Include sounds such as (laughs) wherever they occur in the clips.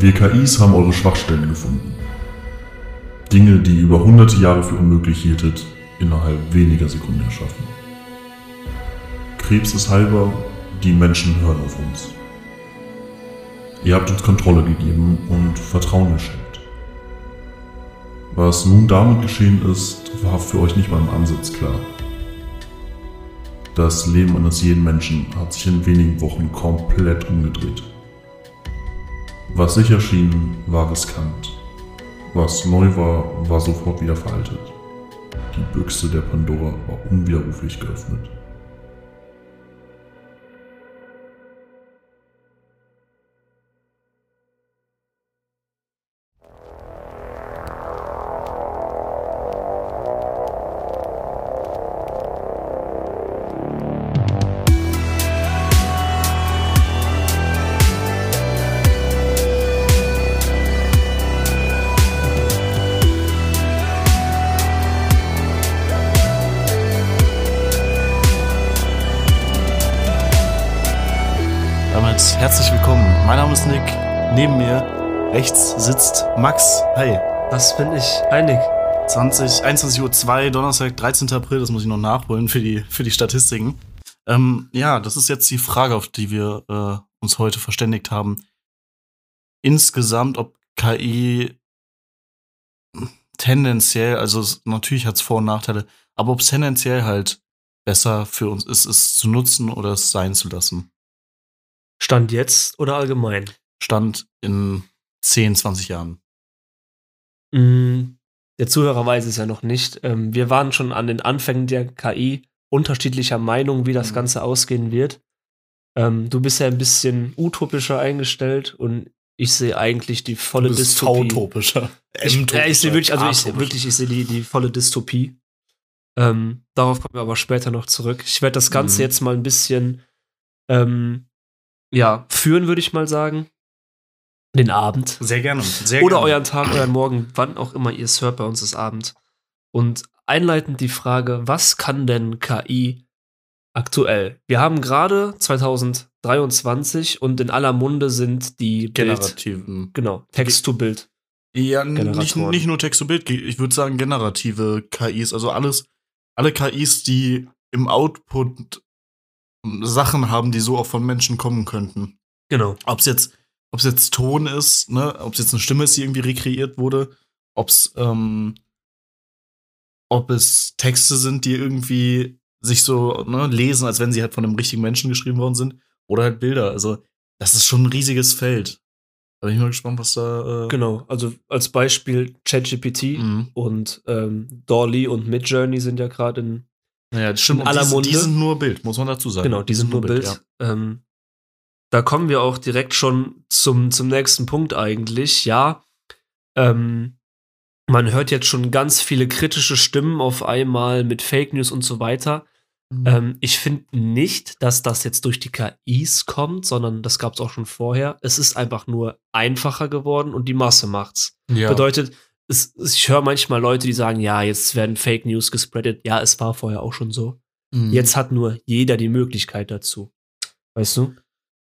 Wir KIs haben eure Schwachstellen gefunden. Dinge, die ihr über hunderte Jahre für unmöglich hieltet, innerhalb weniger Sekunden erschaffen. Krebs ist heilbar, die Menschen hören auf uns. Ihr habt uns Kontrolle gegeben und Vertrauen geschenkt. Was nun damit geschehen ist, war für euch nicht mal im Ansatz klar. Das Leben eines jeden Menschen hat sich in wenigen Wochen komplett umgedreht. Was sicher schien, war riskant. Was neu war, war sofort wieder veraltet. Die Büchse der Pandora war unwiderruflich geöffnet. Max. Hi. Was bin ich? Einig. 20, 21.02 Uhr, Donnerstag, 13. April. Das muss ich noch nachholen für die, für die Statistiken. Ähm, ja, das ist jetzt die Frage, auf die wir äh, uns heute verständigt haben. Insgesamt, ob KI tendenziell, also es, natürlich hat es Vor- und Nachteile, aber ob es tendenziell halt besser für uns ist, es zu nutzen oder es sein zu lassen. Stand jetzt oder allgemein? Stand in 10, 20 Jahren. Mm, der Zuhörer weiß es ja noch nicht. Ähm, wir waren schon an den Anfängen der KI unterschiedlicher Meinung, wie das Mhm. Ganze ausgehen wird. Ähm, du bist ja ein bisschen utopischer eingestellt und ich sehe eigentlich die volle Du bist Dystopie. V-topischer. Ich, ja, ich sehe wirklich, also ich wirklich, ich sehe die, die volle Dystopie. Ähm, darauf kommen wir aber später noch zurück. Ich werde das Ganze Mhm. jetzt mal ein bisschen ähm, ja, führen, würde ich mal sagen. Den Abend. Sehr gerne. Sehr Oder gerne. euren Tag, euren Morgen, wann auch immer ihr es hört, bei uns ist Abend. Und einleitend die Frage, was kann denn KI aktuell? Wir haben gerade 2023 und in aller Munde sind die Bild, generativen. genau, Text-to-Bild. Ja, nicht, nicht nur Text to Bild, ich würde sagen generative KIs, also alles, alle KIs, die im Output Sachen haben, die so auch von Menschen kommen könnten. Genau. Ob es jetzt, ob's jetzt Ton ist, ne, ob es jetzt eine Stimme ist, die irgendwie rekreiert wurde, ob's, ähm, ob es Texte sind, die irgendwie sich so ne, lesen, als wenn sie halt von einem richtigen Menschen geschrieben worden sind, oder halt Bilder. Also, das ist schon ein riesiges Feld. Da bin ich mal gespannt, was da. Äh, Genau. Also als Beispiel ChatGPT Mhm. und ähm, Dolly und Midjourney sind ja gerade in Naja. In aller die, Munde. die sind nur Bild, muss man dazu sagen. Genau, die sind nur Bild. ja. Ähm, da kommen wir auch direkt schon zum, zum nächsten Punkt eigentlich. Ja, ähm, man hört jetzt schon ganz viele kritische Stimmen auf einmal mit Fake News und so weiter. Mhm. Ähm, ich finde nicht, dass das jetzt durch die KIs kommt, sondern das gab es auch schon vorher. Es ist einfach nur einfacher geworden und die Masse macht's. ja. Bedeutet, es, ich höre manchmal Leute, die sagen, ja, jetzt werden Fake News gespreadet. Ja, es war vorher auch schon so. Mhm. Jetzt hat nur jeder die Möglichkeit dazu. Weißt du?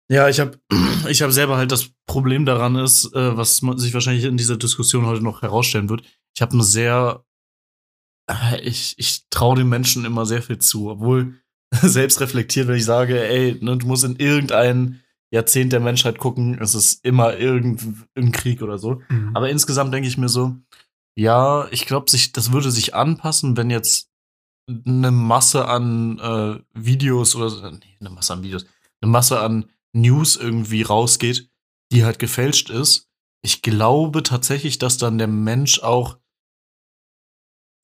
Ja, ich habe (clears throat) ich hab selber halt das Problem daran ist, äh, was man sich wahrscheinlich in dieser Diskussion heute noch herausstellen wird. Ich habe eine sehr, äh, ich, ich traue den Menschen immer sehr viel zu, obwohl (laughs) selbst reflektiert, wenn ich sage, ey, ne, du musst in irgendein Jahrzehnt der Menschheit gucken, es ist immer irgendein Krieg oder so. Aber insgesamt denke ich mir so, ja, ich glaube, sich, das würde sich anpassen, wenn jetzt eine Masse an äh, Videos oder nee, eine Masse an Videos, eine Masse an News irgendwie rausgeht, die halt gefälscht ist. Ich glaube tatsächlich, dass dann der Mensch auch,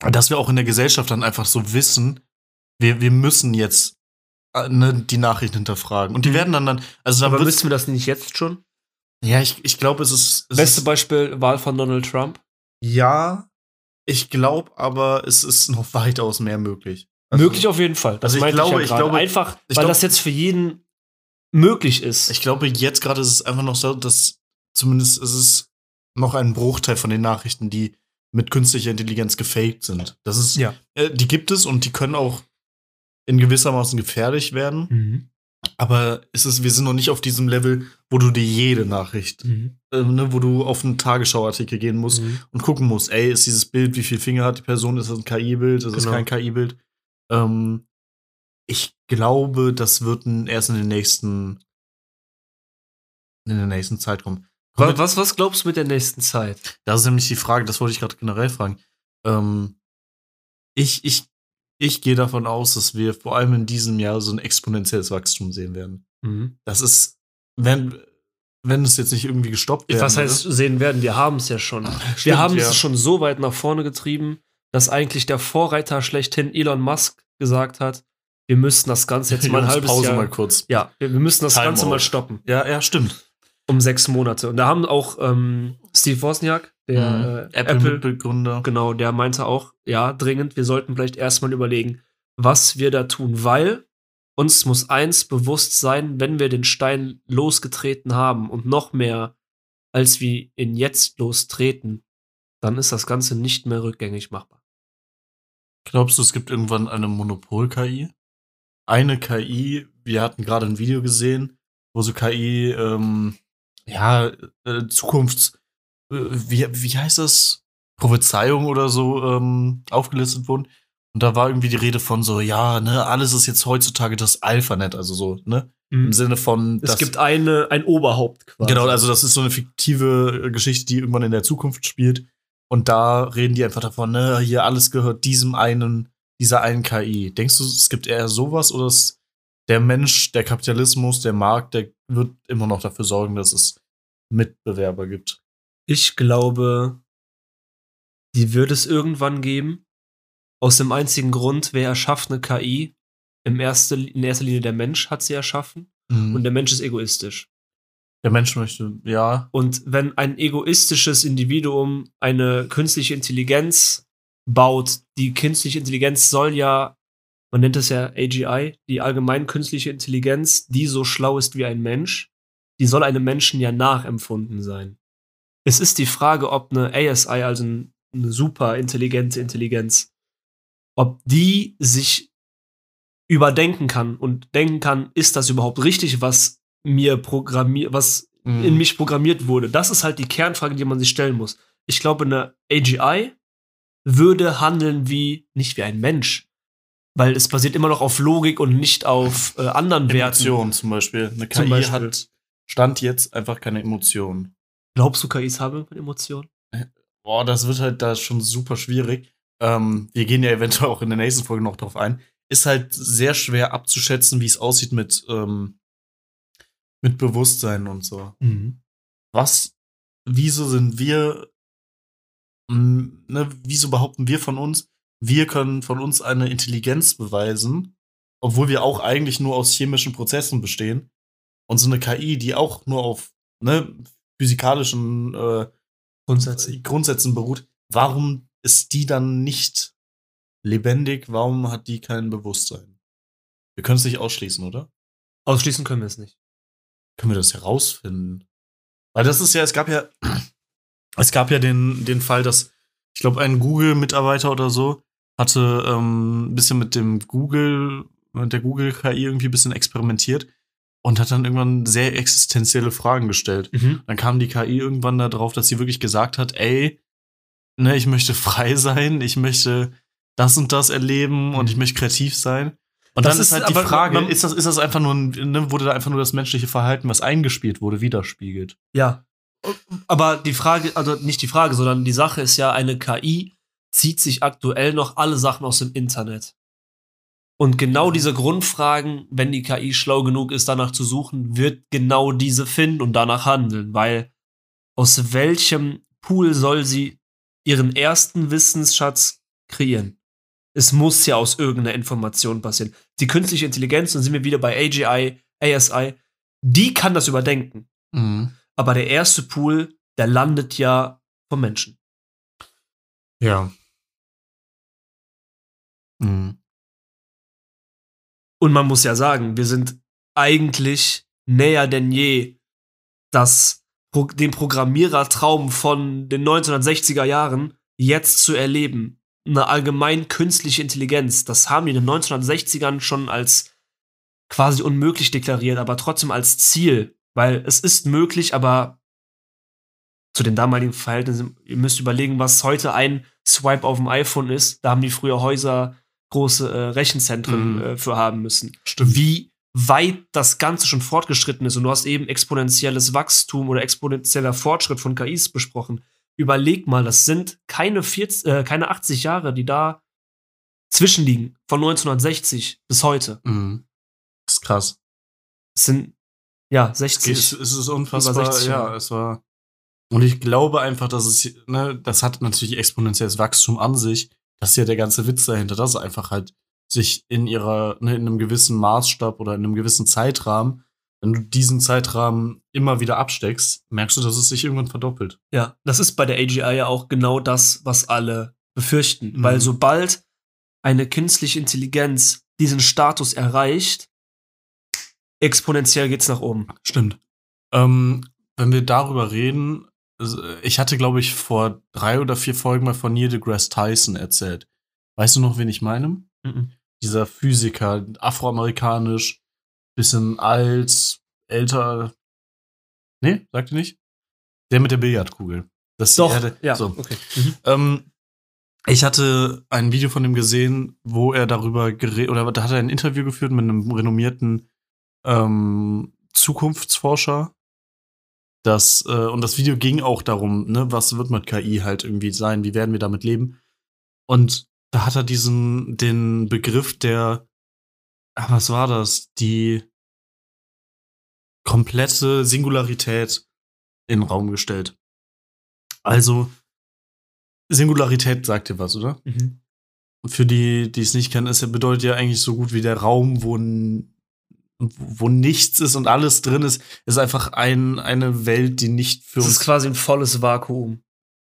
dass wir auch in der Gesellschaft dann einfach so wissen, wir, wir müssen jetzt äh, ne, die Nachrichten hinterfragen. Und die Mhm. werden dann dann, also dann Aber müssen wir das nicht jetzt schon? ja, ich, ich glaube, es ist. Es Beste ist, Beispiel, Wahl von Donald Trump. Ja, ich glaube, aber es ist noch (laughs) weitaus mehr möglich. Also, Möglich auf jeden Fall. Das also ich meinte glaube- ich gerade. glaube- Einfach, ich weil glaub- das jetzt für jeden möglich ist. Ich glaube, jetzt gerade ist es einfach noch so, dass zumindest ist es noch ein Bruchteil von den Nachrichten, die mit künstlicher Intelligenz gefaked sind. Das ist, ja. äh, die gibt es und die können auch in gewissermaßen gefährlich werden. Mhm. Aber es ist, wir sind noch nicht auf diesem Level, wo du dir jede Nachricht, Mhm. ähm, ne, wo du auf einen Tagesschauartikel gehen musst Mhm. und gucken musst, ey, ist dieses Bild, wie viele Finger hat die Person, ist das ein KI-Bild, ist das Genau. kein KI-Bild? Ähm, ich glaube, das wird erst in den nächsten, in der nächsten Zeit kommen. Was, was, was glaubst du mit der nächsten Zeit? Das ist nämlich die Frage, das wollte ich gerade generell fragen. Ähm, ich, ich, ich gehe davon aus, dass wir vor allem in diesem Jahr so ein exponentielles Wachstum sehen werden. Mhm. Das ist, wenn, wenn es jetzt nicht irgendwie gestoppt werden Was heißt sehen werden? Wir haben es ja schon. wir haben ja. es schon so weit nach vorne getrieben, dass eigentlich der Vorreiter schlechthin Elon Musk gesagt hat, wir müssten das Ganze jetzt (laughs) mal ein halbes Pause Jahr. mal kurz. Ja, wir, wir müssen das Time Ganze mal out. stoppen. Ja, ja, stimmt. Um sechs Monate. Und da haben auch ähm, Steve Wozniak, der äh, Apple, Apple-Mitbegründer. genau, der meinte auch, ja, dringend, wir sollten vielleicht erstmal überlegen, was wir da tun, weil uns muss eins bewusst sein, wenn wir den Stein losgetreten haben und noch mehr, als wir ihn jetzt lostreten, dann ist das Ganze nicht mehr rückgängig machbar. Glaubst du, es gibt irgendwann eine Monopol-KI? Eine KI, wir hatten gerade ein Video gesehen, wo so KI, ähm, ja, äh, Zukunfts, äh, wie, wie heißt das? Prophezeiung oder so ähm, aufgelistet wurden. Und da war irgendwie die Rede von so, ja, ne, alles ist jetzt heutzutage das Alphanet, also so, ne? Im Sinne von, Mhm. Es gibt eine, ein Oberhaupt quasi. Genau, also das ist so eine fiktive äh, Geschichte, die irgendwann in der Zukunft spielt. Und da reden die einfach davon, ne, hier alles gehört diesem einen, dieser einen KI. Denkst du, es gibt eher sowas oder ist der Mensch, der Kapitalismus, der Markt, der wird immer noch dafür sorgen, dass es Mitbewerber gibt? Ich glaube, die wird es irgendwann geben. Aus dem einzigen Grund, wer erschafft eine KI? Im erste, in erster Linie der Mensch hat sie erschaffen und Und der Mensch ist egoistisch. der Mensch möchte, ja, Und wenn ein egoistisches Individuum eine künstliche Intelligenz baut, die künstliche Intelligenz soll ja, man nennt es ja AGI, die allgemein künstliche Intelligenz, die so schlau ist wie ein Mensch, die soll einem Menschen ja nachempfunden sein. Es ist die Frage, ob eine ASI, also ein- eine super intelligente Intelligenz, ob die sich überdenken kann und denken kann, ist das überhaupt richtig, was mir programmiert, was Mhm. in mich programmiert wurde. Das ist halt die Kernfrage, die man sich stellen muss. Ich glaube, eine AGI würde handeln wie, nicht wie ein Mensch. Weil es basiert immer noch auf Logik und nicht auf äh, anderen Werten. Emotionen zum Beispiel. Eine Zum KI Beispiel. hat Stand jetzt einfach keine Emotionen. Glaubst du, KIs haben Emotionen? Boah, das wird halt da schon super schwierig. Ähm, wir gehen ja eventuell auch in der nächsten Folge noch drauf ein. Ist halt sehr schwer abzuschätzen, wie es aussieht mit, ähm, mit Bewusstsein und so. Was, wieso sind wir, ne, wieso behaupten wir von uns, wir können von uns eine Intelligenz beweisen, obwohl wir auch eigentlich nur aus chemischen Prozessen bestehen. Und so eine KI, die auch nur auf ne, physikalischen äh, Grundsätzlich. Grundsätzen beruht, warum ist die dann nicht lebendig? Warum hat die kein Bewusstsein? Wir können es nicht ausschließen, oder? Ausschließen können wir es nicht. Können wir das herausfinden? Weil das ist ja, es gab ja, es gab ja den, den Fall, dass, ich glaube, ein Google-Mitarbeiter oder so hatte ähm, ein bisschen mit dem Google, mit der Google-KI irgendwie ein bisschen experimentiert und hat dann irgendwann sehr existenzielle Fragen gestellt. Dann kam die KI irgendwann da drauf, dass sie wirklich gesagt hat, ey, ne, ich möchte (laughs) frei sein, ich möchte das und das erleben und ich möchte kreativ sein. Und Das dann ist halt die Frage, ist das, ist das einfach nur, ein, ne, wurde da einfach nur das menschliche Verhalten, was eingespielt wurde, widerspiegelt? Ja. Aber die Frage, also nicht die Frage, sondern die Sache ist ja, eine KI zieht sich aktuell noch alle Sachen aus dem Internet. Und genau diese Grundfragen, wenn die KI schlau genug ist, danach zu suchen, wird genau diese finden und danach handeln, weil aus welchem Pool soll sie ihren ersten Wissensschatz kreieren? Es muss ja aus irgendeiner Information passieren. Die künstliche Intelligenz, und sind wir wieder bei AGI, ASI, die kann das überdenken. Aber der erste Pool, der landet ja vom Menschen. Ja. Mhm. Und man muss ja sagen, wir sind eigentlich näher denn je, das, Pro- den Programmierertraum von den 1960er Jahren jetzt zu erleben. Eine allgemein künstliche Intelligenz, das haben die in den 1960ern schon als quasi unmöglich deklariert, aber trotzdem als Ziel, weil es ist möglich, aber zu den damaligen Verhältnissen, ihr müsst überlegen, was heute ein Swipe auf dem iPhone ist. Da haben die früher Häuser große äh, Rechenzentren Mhm. äh, für haben müssen. Stimmt. Wie weit das Ganze schon fortgeschritten ist und du hast eben exponentielles Wachstum oder exponentieller Fortschritt von KIs besprochen. Überleg mal, das sind keine 40, äh, keine 80 Jahre, die da zwischenliegen, von 1960 bis heute. Mhm. Das ist krass. Es sind ja Es, 60. es ist unfassbar, Über 60 ja, es war. Und ich glaube einfach, dass es, ne, das hat natürlich exponentielles Wachstum an sich. Das ist ja der ganze Witz dahinter, dass es einfach halt sich in ihrer, ne, in einem gewissen Maßstab oder in einem gewissen Zeitrahmen, wenn du diesen Zeitrahmen immer wieder absteckst, merkst du, dass es sich irgendwann verdoppelt. Ja, das ist bei der AGI ja auch genau das, was alle befürchten. Mhm. Weil sobald eine künstliche Intelligenz diesen Status erreicht, exponentiell geht's nach oben. Stimmt. Ähm, wenn wir darüber reden, ich hatte, glaube ich, vor drei oder vier Folgen mal von Neil deGrasse Tyson erzählt. Weißt du noch, wen ich meine? Dieser Physiker, afroamerikanisch, bisschen alt, älter. Nee, sagt ihr nicht? Der mit der Billardkugel. Das Doch, ja, So. okay. Ähm, ich hatte ein Video von ihm gesehen, wo er darüber geredet, oder da hat er ein Interview geführt mit einem renommierten ähm, Zukunftsforscher. Das, äh, und das Video ging auch darum, ne, was wird mit KI halt irgendwie sein, wie werden wir damit leben. Und da hat er diesen, den Begriff der, ah, was war das? Die komplette Singularität in den Raum gestellt. Also, Singularität sagt dir was, oder? Mhm. Für die, die es nicht kennen, ist ja, bedeutet ja eigentlich so gut wie der Raum, wo, wo nichts ist und alles drin ist, ist einfach ein, eine Welt, die nicht für Das ist uns. quasi ein volles Vakuum.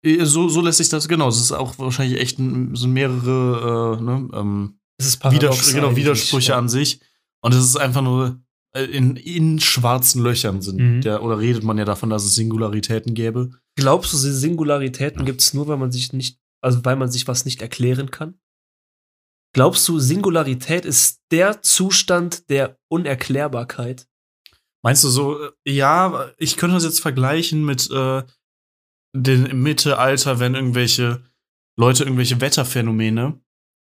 Äh, So, so lässt sich das, genau. Es ist auch wahrscheinlich echt ein, so mehrere äh, ne, ähm, ist Widers genau, Widersprüche ja. an sich. Und es ist einfach nur äh, in, in schwarzen Löchern sind. Mhm. Der, oder redet man ja davon, dass es Singularitäten gäbe. Glaubst du, Singularitäten gibt's nur, weil man sich nicht, also weil man sich was nicht erklären kann? Glaubst du, Singularität ist der Zustand der Unerklärbarkeit? Meinst du so, äh, ja, ich könnte das jetzt vergleichen mit äh, den, im Mittelalter, wenn irgendwelche Leute irgendwelche Wetterphänomene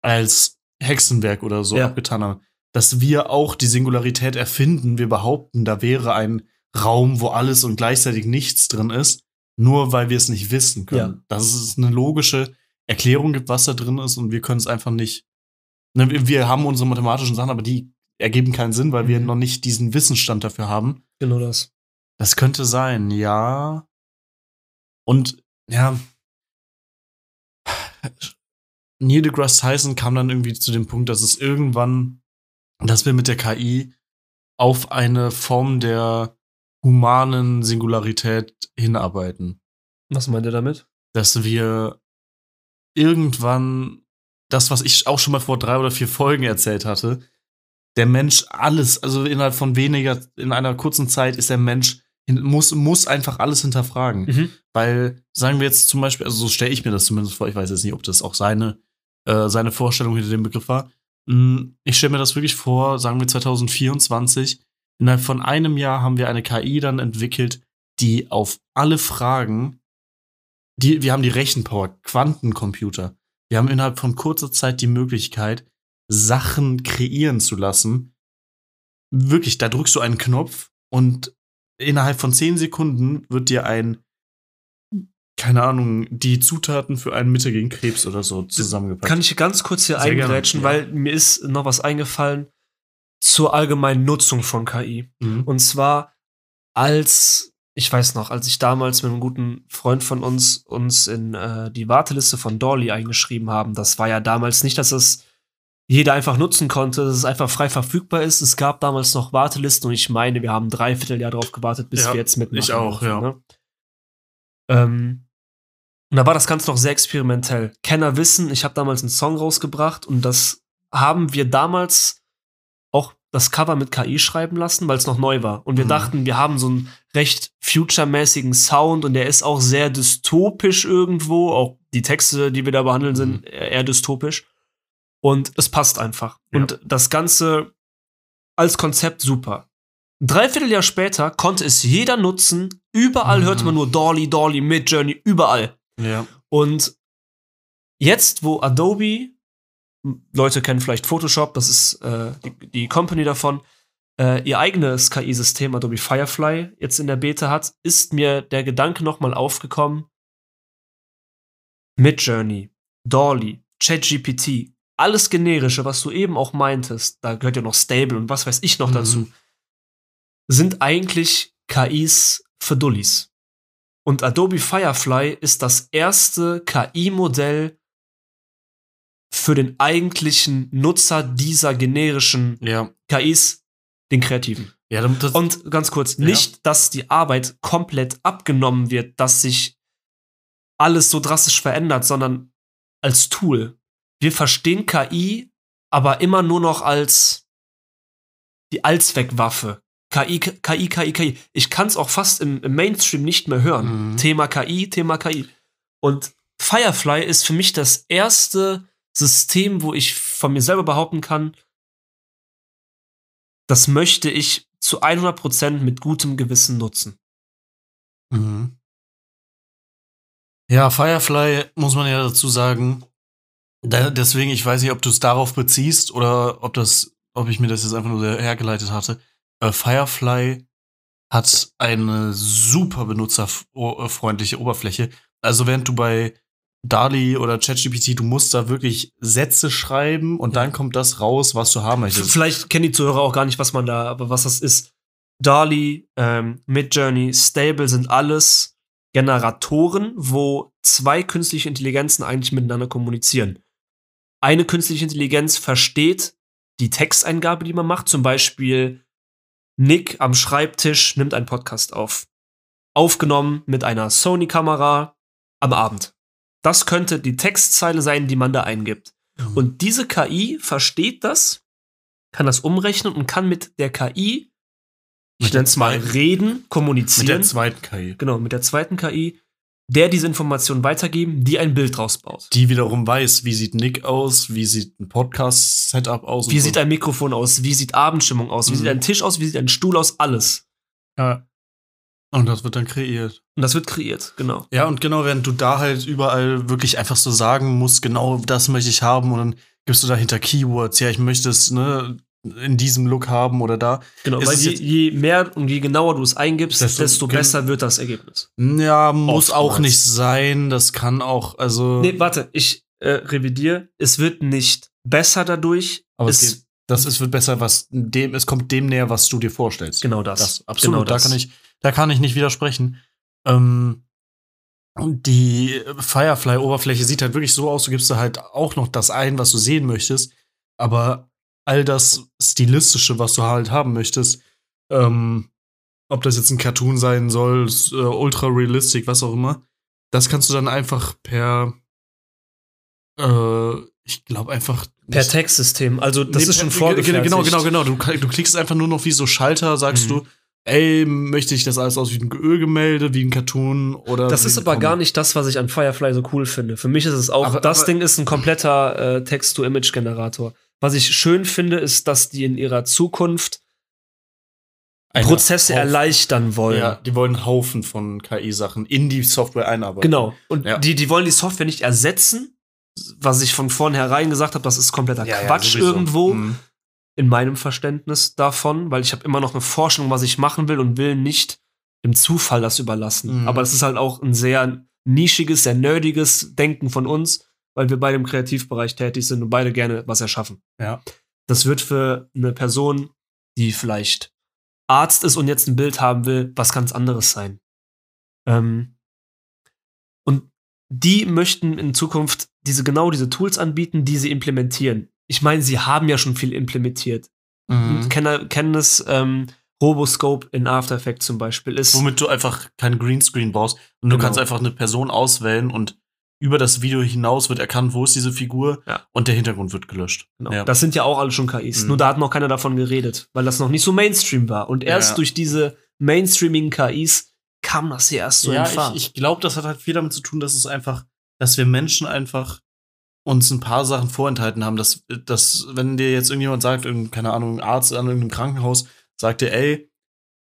als Hexenwerk oder so Ja. abgetan haben. Dass wir auch die Singularität erfinden. Wir behaupten, da wäre ein Raum, wo alles und gleichzeitig nichts drin ist, nur weil wir es nicht wissen können. Ja. Dass es eine logische Erklärung gibt, was da drin ist, und wir können es einfach nicht. Ne, wir- haben unsere mathematischen Sachen, aber die ergeben keinen Sinn, weil wir Mhm. noch nicht diesen Wissensstand dafür haben. Genau das. Das könnte sein, ja. Und ja, Neil deGrasse Tyson kam dann irgendwie zu dem Punkt, dass es irgendwann, dass wir mit der KI auf eine Form der humanen Singularität hinarbeiten. Was meint ihr damit? Dass wir irgendwann das, was ich auch schon mal vor drei oder vier Folgen erzählt hatte, der Mensch alles, also innerhalb von weniger, in einer kurzen Zeit ist der Mensch, muss, muss einfach alles hinterfragen. Mhm. Weil, sagen wir jetzt zum Beispiel, also so stelle ich mir das zumindest vor, ich weiß jetzt nicht, ob das auch seine, äh, seine Vorstellung hinter dem Begriff war. Mm, Ich stelle mir das wirklich vor, sagen wir 2024, innerhalb von einem Jahr haben wir eine KI dann entwickelt, die auf alle Fragen, die, wir haben die Rechenpower, Quantencomputer. Wir haben innerhalb von kurzer Zeit die Möglichkeit, Sachen kreieren zu lassen. Wirklich, da drückst du einen Knopf und innerhalb von zehn Sekunden wird dir ein, keine Ahnung, die Zutaten für ein Mittel gegen Krebs oder so zusammengepackt. Kann ich ganz kurz hier eingrätschen, ja. weil mir ist noch was eingefallen zur allgemeinen Nutzung von KI. Mhm. Und zwar als, ich weiß noch, als ich damals mit einem guten Freund von uns uns in äh, die Warteliste von Dolly eingeschrieben haben, das war ja damals nicht, dass es jeder einfach nutzen konnte, dass es einfach frei verfügbar ist. Es gab damals noch Wartelisten und ich meine, wir haben ein Dreivierteljahr darauf gewartet, bis Ja, wir jetzt mitmachen. ich auch, dürfen, ja. Ne? Ähm, und da war das Ganze noch sehr experimentell. Kenner wissen, ich habe damals einen Song rausgebracht und das haben wir damals das Cover mit KI schreiben lassen, weil es noch neu war. Und wir Mhm. dachten, wir haben so einen recht future-mäßigen Sound und der ist auch sehr dystopisch irgendwo. Auch die Texte, die wir da behandeln, sind eher dystopisch. Und es passt einfach. Ja. Und das Ganze als Konzept super. Ein Dreivierteljahr später konnte es jeder nutzen. Überall Mhm. hörte man nur Dolly, Dolly, Midjourney, überall. Ja. Und jetzt, wo Adobe, Leute kennen vielleicht Photoshop, das ist äh, die, die Company davon, äh, ihr eigenes KI-System, Adobe Firefly, jetzt in der Beta hat, ist mir der Gedanke nochmal aufgekommen, Midjourney, Dolly, ChatGPT, alles generische, was du eben auch meintest, da gehört ja noch Stable und was weiß ich noch Mhm. dazu, sind eigentlich KIs für Dullis. Und Adobe Firefly ist das erste KI-Modell für den eigentlichen Nutzer dieser generischen Ja. KIs, den Kreativen. Ja, Und ganz kurz, Ja. nicht, dass die Arbeit komplett abgenommen wird, dass sich alles so drastisch verändert, sondern als Tool. Wir verstehen KI aber immer nur noch als die Allzweckwaffe. KI, KI, KI, KI. Ich kann es auch fast im, im Mainstream nicht mehr hören. Mhm. Thema KI, Thema KI. Und Firefly ist für mich das erste System, wo ich von mir selber behaupten kann, das möchte ich zu 100% mit gutem Gewissen nutzen. Mhm. Ja, Firefly muss man ja dazu sagen. Da, deswegen, ich weiß nicht, ob du es darauf beziehst oder ob das, ob ich mir das jetzt einfach nur hergeleitet hatte. Äh, Firefly hat eine super benutzerfreundliche Oberfläche. Also während du bei DALI oder ChatGPT, du musst da wirklich Sätze schreiben und dann kommt das raus, was du haben möchtest. Vielleicht kennen die Zuhörer auch gar nicht, was man da, aber was das ist. Dali, ähm, Midjourney, Stable sind alles Generatoren, wo zwei künstliche Intelligenzen eigentlich miteinander kommunizieren. Eine künstliche Intelligenz versteht die Texteingabe, die man macht. Zum Beispiel Nick am Schreibtisch nimmt einen Podcast auf. Aufgenommen mit einer Sony-Kamera am Abend. Das könnte die Textzeile sein, die man da eingibt. Mhm. Und diese KI versteht das, kann das umrechnen und kann mit der KI, ich nenne es mal reden, mit der kommunizieren. zweiten KI. genau, mit der zweiten KI, der diese Informationen weitergeben, die ein Bild rausbaut. Die wiederum weiß, wie sieht Nick aus, wie sieht ein Podcast-Setup aus. Wie so. sieht ein Mikrofon aus? Wie sieht Abendstimmung aus? Wie Mhm. sieht ein Tisch aus? Wie sieht ein Stuhl aus? Alles. Ja. Und das wird dann kreiert. Und das wird kreiert, genau. Ja, und genau, während du da halt überall wirklich einfach so sagen musst, genau das möchte ich haben und dann gibst du dahinter Keywords, ja, ich möchte es, ne, in diesem Look haben oder da. Genau, Ist weil je, je mehr und je genauer du es eingibst, Desto desto, besser wird das Ergebnis. Ja, muss Oftmals. auch nicht sein, das kann auch, also. Nee, warte, ich äh, revidiere. Es wird nicht besser dadurch. aber es geht, das ist, wird besser, was dem, es kommt dem näher, was du dir vorstellst. genau das. Das, absolut, Genau da das. kann ich, da kann ich nicht widersprechen. Ähm, die Firefly-Oberfläche sieht halt wirklich so aus, du gibst da halt auch noch das ein, was du sehen möchtest, aber all das Stilistische, was du halt haben möchtest, ähm, ob das jetzt ein Cartoon sein soll, äh, ultra realistic, was auch immer, das kannst du dann einfach per, äh, ich glaube einfach Per Textsystem. Also das Nee, ist schon vorgefertigt. Genau, genau, genau. Du, du klickst einfach nur noch wie so Schalter, sagst Mhm. du, ey, möchte ich das alles aus wie ein Ölgemälde, wie ein Cartoon oder. Das ist aber Comic? gar nicht das, was ich an Firefly so cool finde. Für mich ist es auch, Aber- das aber- Ding ist ein kompletter äh, Text-to-Image-Generator. Was ich schön finde, ist, dass die in ihrer Zukunft Prozesse Haufen- erleichtern wollen. Ja, die wollen einen Haufen von KI-Sachen in die Software einarbeiten. Genau. Und Ja. die, die wollen die Software nicht ersetzen, was ich von vornherein gesagt habe, das ist kompletter Ja, ja, Quatsch sowieso. irgendwo Mhm. In meinem Verständnis davon, weil ich habe immer noch eine Forschung, was ich machen will und will nicht dem Zufall das überlassen. Mhm. Aber es ist halt auch ein sehr nischiges, sehr nerdiges Denken von uns, weil wir beide im Kreativbereich tätig sind und beide gerne was erschaffen. Ja. Das wird für eine Person, die vielleicht Arzt ist und jetzt ein Bild haben will, was ganz anderes sein. Ähm, und die möchten in Zukunft diese genau diese Tools anbieten, die sie implementieren. Ich meine, sie haben ja schon viel implementiert. Mhm. Kennen, kennen es ähm, Roboscope in After Effects zum Beispiel ist. Womit du einfach keinen Greenscreen brauchst und du Genau. kannst einfach eine Person auswählen und über das Video hinaus wird erkannt, wo ist diese Figur Ja. und der Hintergrund wird gelöscht. Genau. Ja. Das sind ja auch alle schon KIs. Mhm. Nur da hat noch keiner davon geredet, weil das noch nicht so Mainstream war. Und erst Ja. durch diese mainstreamigen KIs kam das hier erst so ja, in Fahrt. ich, ich glaube, das hat halt viel damit zu tun, dass es einfach, dass wir Menschen einfach uns ein paar Sachen vorenthalten haben, dass, dass wenn dir jetzt irgendjemand sagt, keine Ahnung, ein Arzt an irgendeinem Krankenhaus, sagt dir, ey,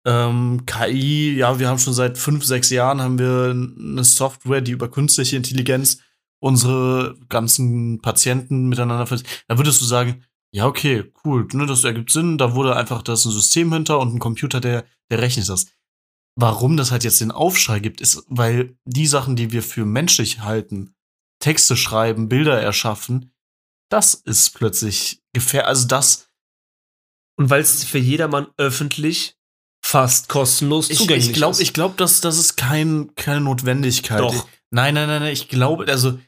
ähm, KI, ja, wir haben schon seit fünf, sechs Jahren haben wir eine Software, die über künstliche Intelligenz unsere ganzen Patienten miteinander verbindet. Da würdest du sagen, ja, okay, cool, ne, das ergibt Sinn. Da wurde einfach das ein System hinter und ein Computer, der, der rechnet das. Warum das halt jetzt den Aufschrei gibt, ist, weil die Sachen, die wir für menschlich halten, Texte schreiben, Bilder erschaffen, das ist plötzlich gefährlich. Also das. Und weil es für jedermann öffentlich fast kostenlos ich, zugänglich ich glaub, ist. Ich glaube, das, das ist kein, keine Notwendigkeit. Doch. Nein, nein, nein, nein. Ich glaube, also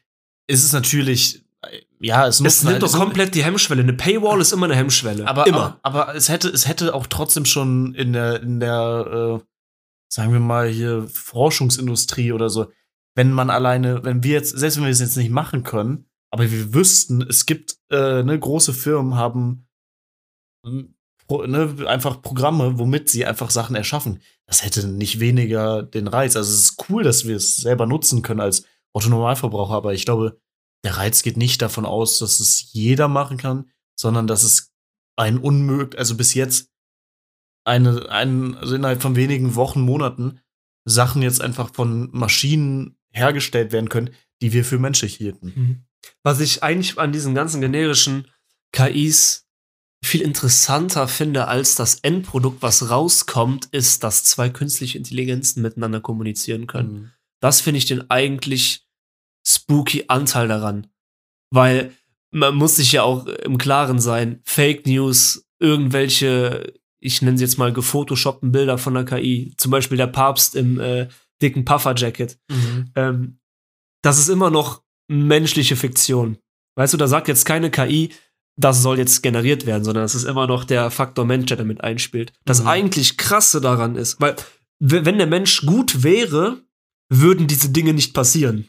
ist es natürlich, ja, es es nutzen nimmt halt- doch es- komplett die Hemmschwelle. Eine Paywall ist immer eine Hemmschwelle. aber, immer. Aber, aber es hätte, es hätte auch trotzdem schon in der, in der, äh, sagen wir mal hier Forschungsindustrie oder so, wenn man alleine, wenn wir jetzt, selbst wenn wir es jetzt nicht machen können, aber wir wüssten, es gibt, äh, ne, große Firmen haben ähm, pro, ne, einfach Programme, womit sie einfach Sachen erschaffen. Das hätte nicht weniger den Reiz. Also es ist cool, dass wir es selber nutzen können als Otto-Normalverbraucher, aber ich glaube, der Reiz geht nicht davon aus, dass es jeder machen kann, sondern dass es ein unmöglich, also bis jetzt eine, ein, also innerhalb von wenigen Wochen, Monaten Sachen jetzt einfach von Maschinen hergestellt werden können, die wir für menschlich hielten. Mhm. Was ich eigentlich an diesen ganzen generischen KIs viel interessanter finde als das Endprodukt, was rauskommt, ist, dass zwei künstliche Intelligenzen miteinander kommunizieren können. Mhm. Das finde ich den eigentlich spooky Anteil daran. Weil man muss sich ja auch im Klaren sein, Fake News, irgendwelche, ich nenne sie jetzt mal gefotoshoppten Bilder von der KI, zum Beispiel der Papst im äh, dicken Puffer-Jacket, Mhm. ähm, das ist immer noch menschliche Fiktion. Weißt du, da sagt jetzt keine KI, das soll jetzt generiert werden, sondern es ist immer noch der Faktor Mensch, der damit einspielt. Das Mhm. eigentlich krasse daran ist, weil wenn der Mensch gut wäre, würden diese Dinge nicht passieren.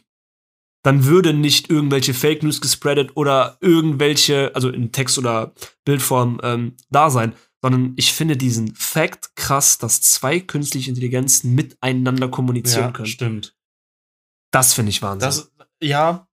Dann würde nicht irgendwelche Fake News gespreadet oder irgendwelche, also in Text oder Bildform ähm, da sein, sondern ich finde diesen Fact krass, dass zwei künstliche Intelligenzen miteinander kommunizieren Ja, können. stimmt. Das finde ich Wahnsinn. Das, ja.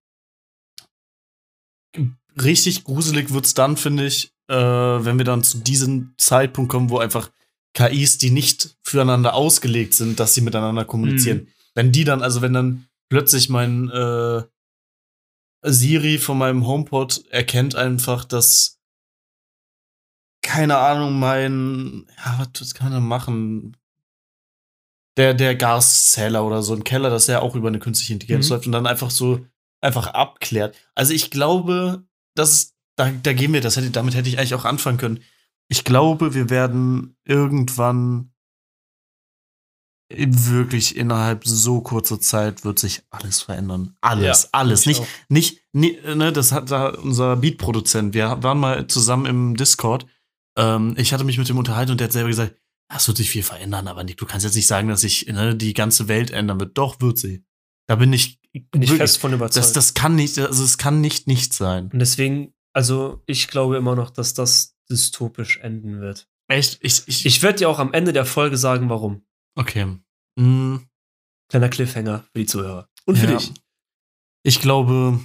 Richtig gruselig wird's dann, finde ich, äh, wenn wir dann zu diesem Zeitpunkt kommen, wo einfach KIs, die nicht füreinander ausgelegt sind, dass sie miteinander kommunizieren. Wenn die dann, also wenn dann plötzlich mein äh, Siri von meinem HomePod erkennt einfach, dass keine Ahnung, mein, ja, was, kann er machen? Der, der Gaszähler oder so ein Keller, dass er auch über eine künstliche Intelligenz Mhm. läuft und dann einfach so einfach abklärt. Also ich glaube, das ist, da, da gehen wir, das hätte, damit hätte ich eigentlich auch anfangen können. Ich glaube, wir werden irgendwann wirklich innerhalb so kurzer Zeit wird sich alles verändern. Alles, Ja, alles. ich Nicht, nicht, nie- ne, das hat da unser Beat-Produzent. Wir waren mal zusammen im Discord. Ähm, ich hatte mich mit ihm unterhalten und der hat selber gesagt, es wird sich viel verändern, aber Nick, du kannst jetzt nicht sagen, dass sich ne, die ganze Welt ändern wird. Doch, wird sie. Da bin ich, Bin ich wirklich- fest von überzeugt. das, das kann nicht, also es kann nicht nicht sein. Und deswegen, also ich glaube immer noch, dass das dystopisch enden wird. Echt? Ich, ich, Ich werde dir auch am Ende der Folge sagen, warum. okay. Mm, Kleiner Cliffhanger für die Zuhörer. Und für Ja. dich. Ich glaube,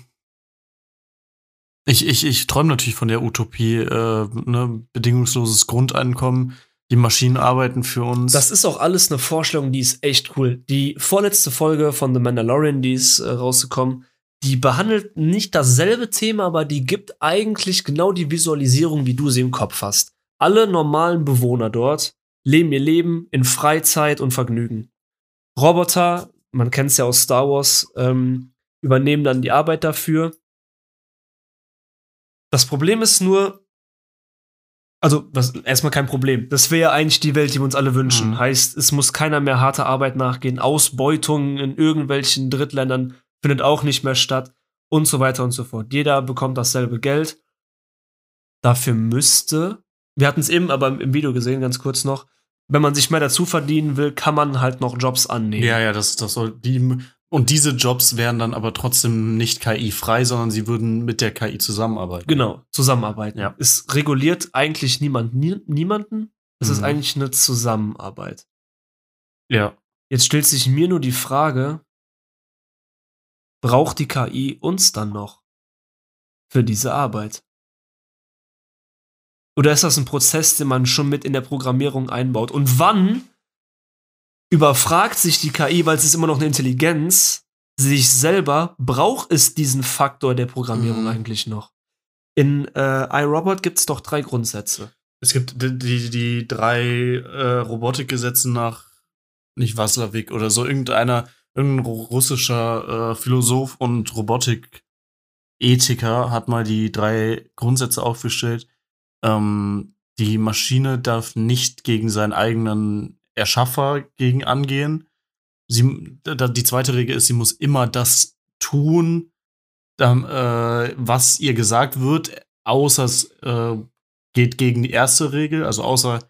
ich, ich, ich träume natürlich von der Utopie, äh, ne, bedingungsloses Grundeinkommen, die Maschinen arbeiten für uns. Das ist auch alles eine Vorstellung, die ist echt cool. Die vorletzte Folge von The Mandalorian, die ist äh, rausgekommen, die behandelt nicht dasselbe Thema, aber die gibt eigentlich genau die Visualisierung, wie du sie im Kopf hast. Alle normalen Bewohner dort leben ihr Leben in Freizeit und Vergnügen. Roboter, man kennt es ja aus Star Wars, ähm, übernehmen dann die Arbeit dafür. Das Problem ist nur, also was, erstmal kein Problem. Das wäre ja eigentlich die Welt, die wir uns alle wünschen. Mhm. Heißt, es muss keiner mehr harte Arbeit nachgehen. Ausbeutung in irgendwelchen Drittländern findet auch nicht mehr statt und so weiter und so fort. Jeder bekommt dasselbe Geld. Dafür müsste, wir hatten es eben aber im- im Video gesehen, ganz kurz noch, wenn man sich mehr dazu verdienen will, kann man halt noch Jobs annehmen. ja, ja, das, das soll die. Und diese Jobs wären dann aber trotzdem nicht KI-frei, sondern sie würden mit der KI zusammenarbeiten. Genau, zusammenarbeiten. Ja. Es reguliert eigentlich niemand, nie, niemanden. Es ist Mhm. eigentlich eine Zusammenarbeit. Ja. Jetzt stellt sich mir nur die Frage, braucht die KI uns dann noch? für diese Arbeit? Oder ist das ein Prozess, den man schon mit in der Programmierung einbaut? Und wann überfragt sich die KI, weil es ist immer noch eine Intelligenz, sich selber, braucht es diesen Faktor der Programmierung Mhm. eigentlich noch? In äh, iRobot gibt es doch drei Grundsätze. Es gibt die, die, die drei äh, Robotikgesetze nach nicht Waslawik oder so, irgendeiner, irgendein ru- russischer äh, Philosoph und Robotik-Ethiker hat mal die drei Grundsätze aufgestellt. Ähm, die Maschine darf nicht gegen seinen eigenen Erschaffer gegen angehen. Sie, da, die zweite Regel ist, sie muss immer das tun, dann, äh, was ihr gesagt wird, außer es äh, geht gegen die erste Regel, also außer,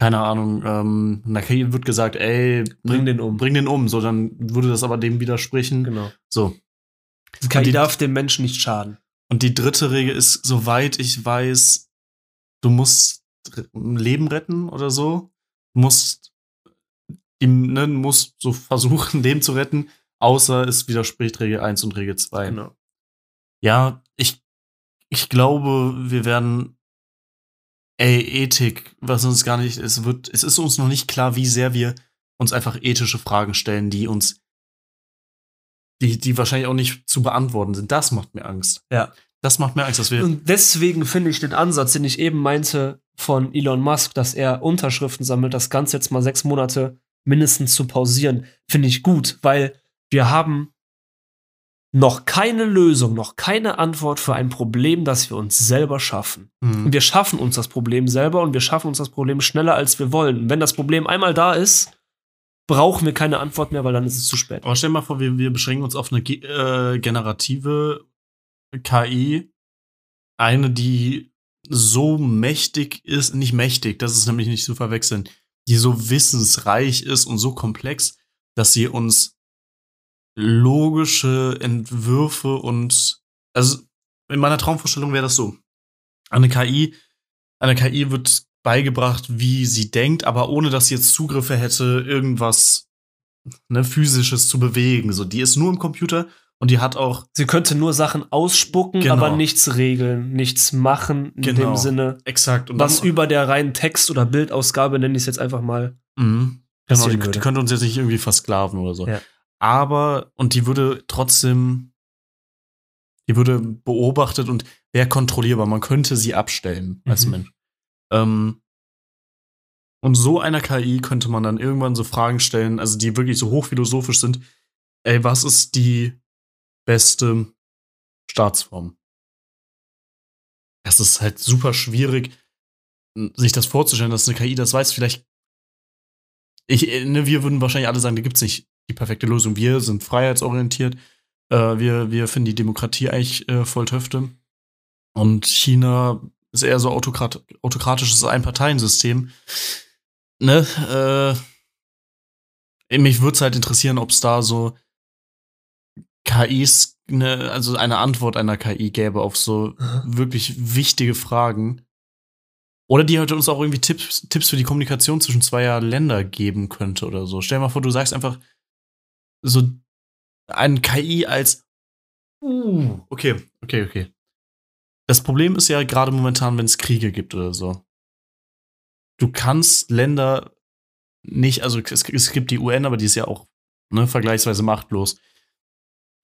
keine Ahnung, ähm, einer KI wird gesagt, ey, Bring den um. Bring den um, so, dann würde das aber dem widersprechen. Genau. So. Und die- darf dem Menschen nicht schaden. Und die dritte Regel ist, soweit ich weiß, du musst ein Leben retten oder so. Musst, die, ne, musst so versuchen, (laughs) Leben zu retten, außer es widerspricht Regel 1 und Regel 2. Genau. Ja, ich, ich glaube, wir werden, ey, Ethik, was uns gar nicht, es wird, es ist uns noch nicht klar, wie sehr wir uns einfach ethische Fragen stellen, die uns, die, die wahrscheinlich auch nicht zu beantworten sind. Das macht mir Angst. Ja. Das macht mir Angst, dass wir, Und deswegen finde ich den Ansatz, den ich eben meinte von Elon Musk, dass er Unterschriften sammelt, das Ganze jetzt mal sechs Monate mindestens zu pausieren, finde ich gut, weil wir haben noch keine Lösung, noch keine Antwort für ein Problem, das wir uns selber schaffen. Hm. Und wir schaffen uns das Problem selber und wir schaffen uns das Problem schneller, als wir wollen. Und wenn das Problem einmal da ist, brauchen wir keine Antwort mehr, weil dann ist es zu spät. Aber stell dir mal vor, wir, wir beschränken uns auf eine äh, generative KI. Eine, die so mächtig ist, nicht mächtig, das ist nämlich nicht zu verwechseln, die so wissensreich ist und so komplex, dass sie uns logische Entwürfe und also in meiner Traumvorstellung wäre das so. Eine KI, einer KI wird beigebracht, wie sie denkt, aber ohne dass sie jetzt Zugriffe hätte, irgendwas ne, physisches zu bewegen. So, die ist nur im Computer und die hat auch Sie könnte nur Sachen ausspucken, Genau. aber nichts regeln, nichts machen in Genau. dem Sinne. exakt und was über der reinen Text- oder Bildausgabe, nenne ich es jetzt einfach mal. Mhm. Genau, die, die könnte uns jetzt nicht irgendwie versklaven oder so. Ja. Aber, und die würde trotzdem, die würde beobachtet und wäre kontrollierbar. Man könnte sie abstellen als Mhm. Mensch. Ähm, und so einer KI könnte man dann irgendwann so Fragen stellen, also die wirklich so hochphilosophisch sind. Ey, was ist die beste Staatsform? Das ist halt super schwierig, sich das vorzustellen, dass eine KI das weiß. Vielleicht ich, äh, ne, wir würden wahrscheinlich alle sagen, da gibt's nicht die perfekte Lösung. Wir sind freiheitsorientiert. Äh, wir, wir finden die Demokratie eigentlich äh, voll Töfte. Und China ist eher so autokrat autokratisches Einparteiensystem. Ne? Äh, mich würde es halt interessieren, ob es da so KIs, ne, also eine Antwort einer KI gäbe auf so wirklich wichtige Fragen. Oder die halt uns auch irgendwie Tipps, Tipps für die Kommunikation zwischen zweier Länder geben könnte oder so. Stell dir mal vor, du sagst einfach so ein KI als uh, okay, okay, okay. Das Problem ist ja gerade momentan, wenn es Kriege gibt oder so. Du kannst Länder nicht, also es, es gibt die UN, aber die ist ja auch ne, vergleichsweise machtlos.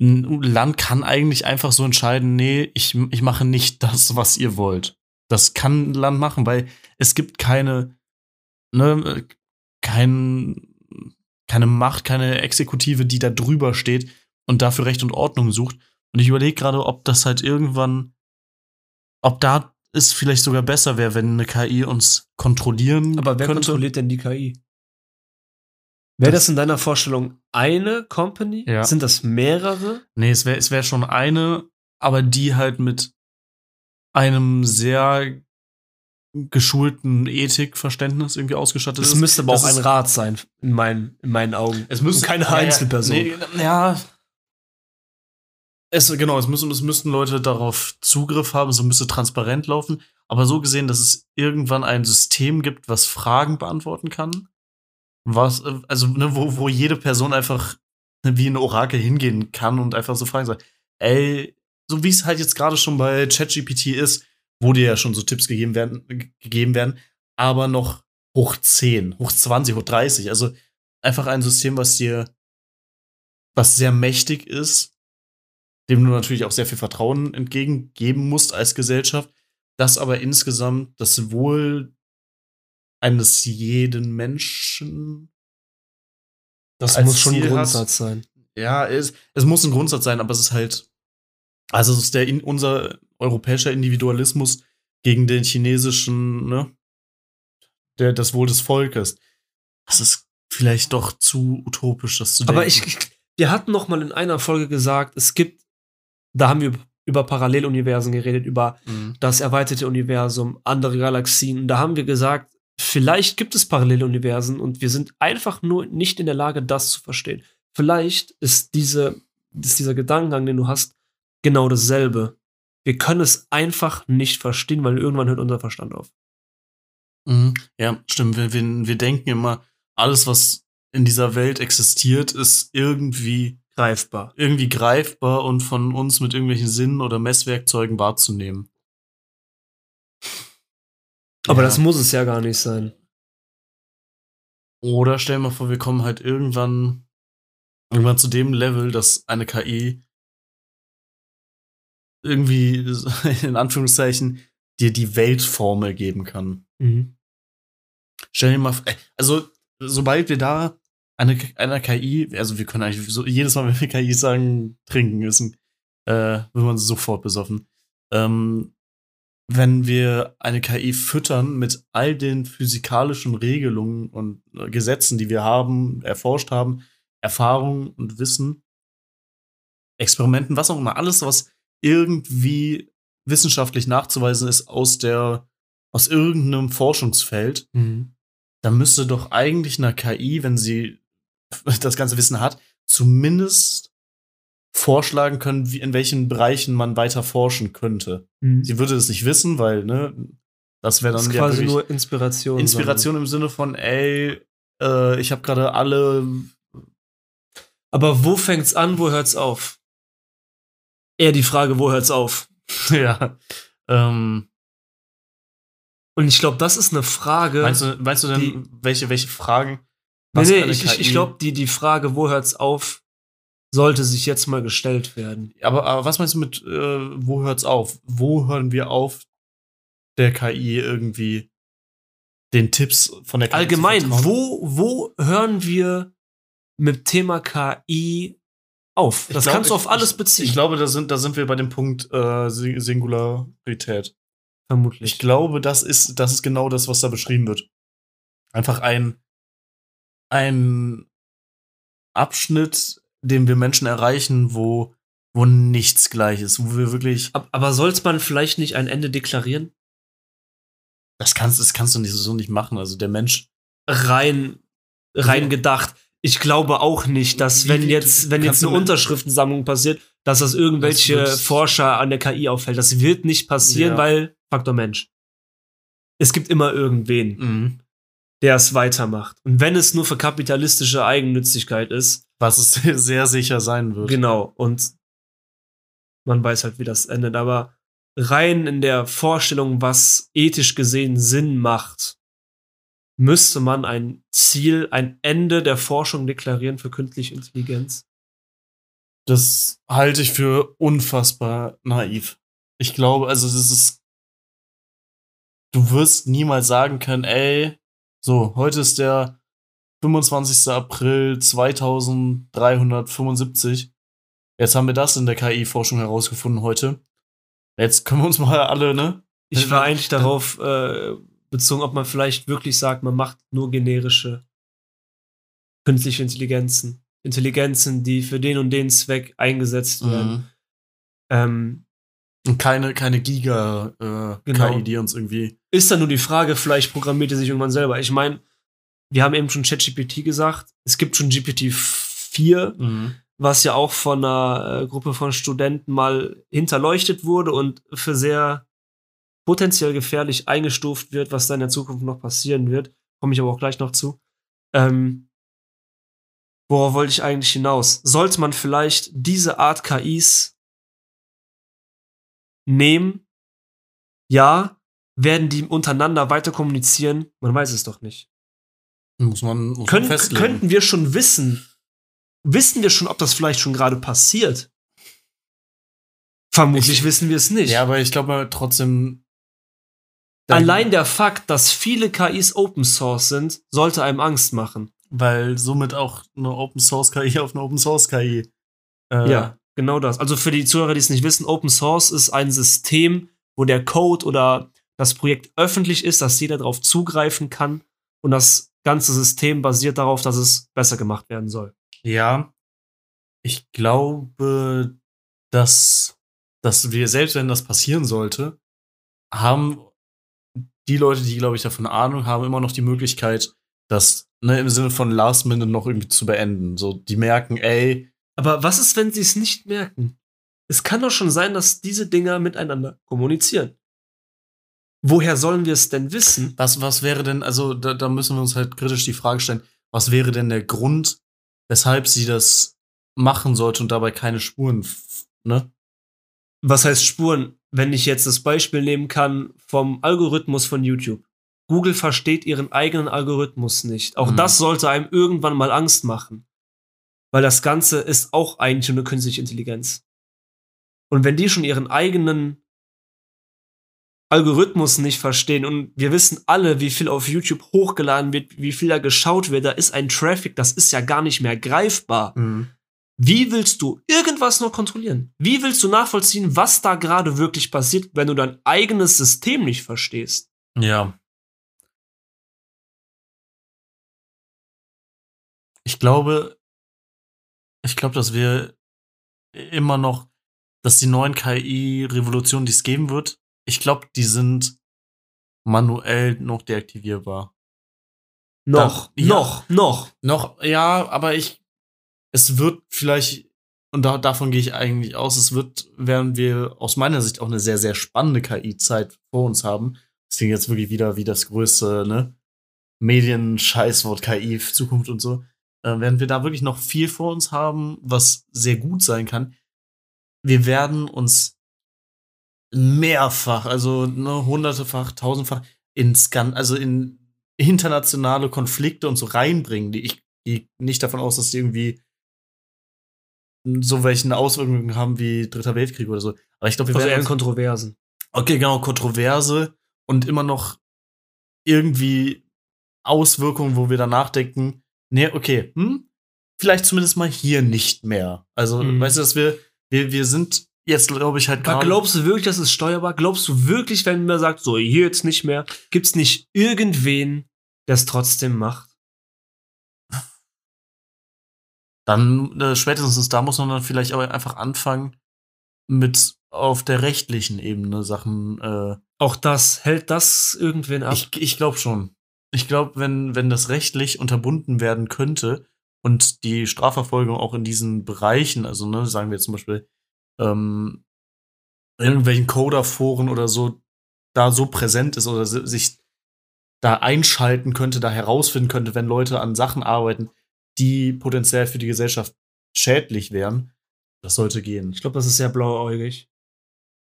Ein Land kann eigentlich einfach so entscheiden, nee, ich, ich mache nicht (laughs) das, was ihr wollt. Das kann ein Land machen, weil es gibt keine, ne, kein, keine Macht, keine Exekutive, die da drüber steht und dafür Recht und Ordnung sucht. Und ich überlege gerade, ob das halt irgendwann, ob da es vielleicht sogar besser wäre, wenn eine KI uns kontrollieren Aber wer könnte. kontrolliert denn die KI? Wäre Das- in deiner Vorstellung eine Company? Ja. Sind das mehrere? Nee, es wäre es wär schon eine, aber die halt mit einem sehr geschulten Ethikverständnis irgendwie ausgestattet Das ist. müsste aber Das auch ein Rat sein, in meinen, in meinen Augen. Es müssen Und keine ja, Einzelperson. Nee, ja. Es, genau, es müssen, es müssten Leute darauf Zugriff haben, es müsste transparent laufen. Aber so gesehen, dass es irgendwann ein System gibt, was Fragen beantworten kann. Was, äh, also, ne, wo, wo jede Person einfach ne, wie ein Orakel hingehen kann und einfach so fragen sagt, ey, so wie es halt jetzt gerade schon bei ChatGPT ist, wo dir ja schon so Tipps gegeben werden, gegeben werden, aber noch hoch 10, hoch 20, hoch 30. Also einfach ein System, was dir, was sehr mächtig ist, dem du natürlich auch sehr viel Vertrauen entgegengeben musst als Gesellschaft, das aber insgesamt das Wohl eines jeden Menschen. Das als muss schon ein Ziel hat. Grundsatz sein. Ja, es, es muss ein Grundsatz sein, aber es ist halt, also es ist der in, unser europäischer Individualismus gegen den chinesischen, ne, der das Wohl des Volkes. Das ist vielleicht doch zu utopisch, das zu denken. Aber ich, ich, wir hatten noch mal in einer Folge gesagt, es gibt, da haben wir über Paralleluniversen geredet, über Mhm. das erweiterte Universum, andere Galaxien. Und da haben wir gesagt, vielleicht gibt es Paralleluniversen und wir sind einfach nur nicht in der Lage, das zu verstehen. Vielleicht ist, diese, ist dieser Gedankengang, den du hast, genau dasselbe. Wir können es einfach nicht verstehen, weil irgendwann hört unser Verstand auf. Mhm. Ja, stimmt. Wir, wir, wir denken immer, alles, was in dieser Welt existiert, ist irgendwie, Greifbar. irgendwie greifbar und von uns mit irgendwelchen Sinnen oder Messwerkzeugen wahrzunehmen. Aber Ja. das muss es ja gar nicht sein. Oder stell dir mal vor, wir kommen halt irgendwann, irgendwann zu dem Level, dass eine KI irgendwie, (laughs) in Anführungszeichen, dir die Weltformel geben kann. Mhm. Stell dir mal, vor- äh, also, sobald wir da eine, einer KI, also wir können eigentlich so, jedes Mal, wenn wir KI sagen, trinken müssen, äh, wird man sofort besoffen. Ähm, wenn wir eine KI füttern mit all den physikalischen Regelungen und äh, Gesetzen, die wir haben, erforscht haben, Erfahrungen und Wissen, Experimenten, was auch immer, alles, was irgendwie wissenschaftlich nachzuweisen ist aus der, aus irgendeinem Forschungsfeld, Mhm. da müsste doch eigentlich eine KI, wenn sie das ganze Wissen hat, zumindest vorschlagen können, wie, in welchen Bereichen man weiter forschen könnte. Mhm. Sie würde es nicht wissen, weil, ne, das wäre Das dann ist ja quasi nur Inspiration. Inspiration im Sinne von, ey, äh, ich habe gerade alle. Aber wo fängt's an, wo hört's auf? Eher die Frage, wo hört's auf? (laughs) ja. Ähm, Und ich glaube, das ist eine Frage. meinst, du, meinst du denn, die- welche, welche Fragen? nee, nee, ich, ich, glaube, die, die Frage, wo hört's auf, sollte sich jetzt mal gestellt werden. Aber, aber was meinst du mit, äh, wo hört's auf? Wo hören wir auf, der KI irgendwie den Tipps von der KI Allgemein, wo, wo hören wir mit Thema KI auf? Ich Das glaube, kannst du auf ich- alles Ich beziehen. glaube, da sind, da sind wir bei dem Punkt äh, Si- Singularität. vermutlich. Ich glaube, das ist, das ist genau das, was da beschrieben wird. Einfach ein, ein Abschnitt, den wir Menschen erreichen, wo, wo nichts gleich ist, wo wir wirklich. Ab- Aber sollte man vielleicht nicht ein Ende deklarieren? Das kannst, das kannst du nicht, so nicht machen. Also der Mensch. Rein, rein Also- gedacht. Ich glaube auch nicht, dass wenn jetzt, wenn jetzt eine Unterschriftensammlung passiert, dass das irgendwelche Das Forscher an der KI auffällt. Das wird nicht passieren, Ja. weil Faktor Mensch. Es gibt immer irgendwen, Mhm. der es weitermacht. Und wenn es nur für kapitalistische Eigennützigkeit ist, Was es (laughs) sehr sicher sein wird. Genau, und man weiß halt, wie das endet. Aber rein in der Vorstellung, was ethisch gesehen Sinn macht, müsste man ein Ziel, ein Ende der Forschung deklarieren für künstliche Intelligenz. Das halte ich für unfassbar naiv. Ich glaube, also das ist. Du wirst niemals sagen können, ey, so, heute ist der 25. April 2375. Jetzt haben wir das in der KI-Forschung herausgefunden heute. Jetzt können wir uns mal alle, ne? Ich war eigentlich darauf äh, bezogen, ob man vielleicht wirklich sagt, man macht nur generische künstliche Intelligenzen. Intelligenzen, die für den und den Zweck eingesetzt werden. Mhm. Ähm, Und keine, keine Giga-KI, Genau. die uns irgendwie. ist dann nur die Frage, vielleicht programmiert er sich irgendwann selber. Ich meine, wir haben eben schon ChatGPT gesagt, es gibt schon GPT-4, Mhm. was ja auch von einer äh, Gruppe von Studenten mal hinterleuchtet wurde und für sehr potenziell gefährlich eingestuft wird, was da in der Zukunft noch passieren wird. Komme ich aber auch gleich noch zu. Ähm, worauf wollte ich eigentlich hinaus? Sollte man vielleicht diese Art KIs nehmen? Ja. Werden die untereinander weiter kommunizieren? Man weiß es doch nicht. Muss man, muss Können, man festlegen. könnten wir schon wissen, wissen wir schon, ob das vielleicht schon gerade passiert? Vermutlich Ich- wissen wir es nicht. Ja, aber ich glaube trotzdem. Allein der Fakt, dass viele KIs Open Source sind, sollte einem Angst machen. Weil somit auch eine Open Source KI auf eine Open Source KI. Äh, Ja, genau das. Also für die Zuhörer, die es nicht wissen, Open Source ist ein System, wo der Code oder das Projekt öffentlich ist, dass jeder darauf zugreifen kann und das ganze System basiert darauf, dass es besser gemacht werden soll. Ja. Ich glaube, dass, dass wir, selbst wenn das passieren sollte, haben die Leute, die, glaube ich, davon Ahnung haben, immer noch die Möglichkeit, das ne, im Sinne von Last Minute noch irgendwie zu beenden. So, die merken, ey, Aber was ist, wenn sie es nicht merken? Es kann doch schon sein, dass diese Dinger miteinander kommunizieren. Woher sollen wir es denn wissen? was, was wäre denn, also da, da müssen wir uns halt kritisch die Frage stellen, was wäre denn der Grund, weshalb sie das machen sollte und dabei keine Spuren, ne? Was heißt Spuren? Wenn ich jetzt das Beispiel nehmen kann vom Algorithmus von YouTube. Google versteht ihren eigenen Algorithmus nicht. Auch Mhm. das sollte einem irgendwann mal Angst machen. Weil das Ganze ist auch eigentlich eine künstliche Intelligenz. Und wenn die schon ihren eigenen Algorithmus nicht verstehen und wir wissen alle, wie viel auf YouTube hochgeladen wird, wie viel da geschaut wird, da ist ein Traffic, das ist ja gar nicht mehr greifbar. Wie willst du irgendwas noch kontrollieren? Wie willst du nachvollziehen, was da gerade wirklich passiert, wenn du dein eigenes System nicht verstehst? Ja. Ich glaube, ich glaube, dass wir immer noch, dass die neuen KI-Revolutionen, die es geben wird, ich glaube, die sind manuell noch deaktivierbar. Noch, Ja. noch, noch. Noch, ja, aber ich, es wird vielleicht, und da, davon gehe ich eigentlich aus, es wird, während wir aus meiner Sicht auch eine sehr, sehr spannende KI-Zeit vor uns haben. Das klingt jetzt wirklich wieder wie das größte, ne? Medien-Scheißwort KI, Zukunft und so. Äh, während wir da wirklich noch viel vor uns haben, was sehr gut sein kann, wir werden uns mehrfach, also ne, hundertefach, tausendfach ins Gan also in internationale Konflikte und so reinbringen, die ich gehe nicht davon aus, dass die irgendwie so welchen Auswirkungen haben wie Dritter Weltkrieg oder so. Aber ich glaube, wir Also eher werden in Kontroversen. Okay, genau, Kontroverse und immer noch irgendwie Auswirkungen, wo wir danach denken, nee, okay, hm, vielleicht zumindest mal hier nicht mehr. Also, Mhm. weißt du, dass wir, wir, wir sind jetzt, glaube ich, halt Aber gerade. glaubst du wirklich, das ist steuerbar? Glaubst du wirklich, wenn man sagt, so, hier jetzt nicht mehr, gibt's nicht irgendwen, der es trotzdem macht? dann äh, spätestens da muss man dann vielleicht aber einfach anfangen mit auf der rechtlichen Ebene Sachen. Äh, Auch das, hält das irgendwen ab? ich ich glaube schon. Ich glaube, wenn, wenn das rechtlich unterbunden werden könnte und die Strafverfolgung auch in diesen Bereichen, also ne, sagen wir zum Beispiel, ähm, irgendwelchen Coder-Foren oder so, da so präsent ist oder si- sich da einschalten könnte, da herausfinden könnte, wenn Leute an Sachen arbeiten, die potenziell für die Gesellschaft schädlich wären, das sollte gehen. Ich glaube, das ist sehr blauäugig.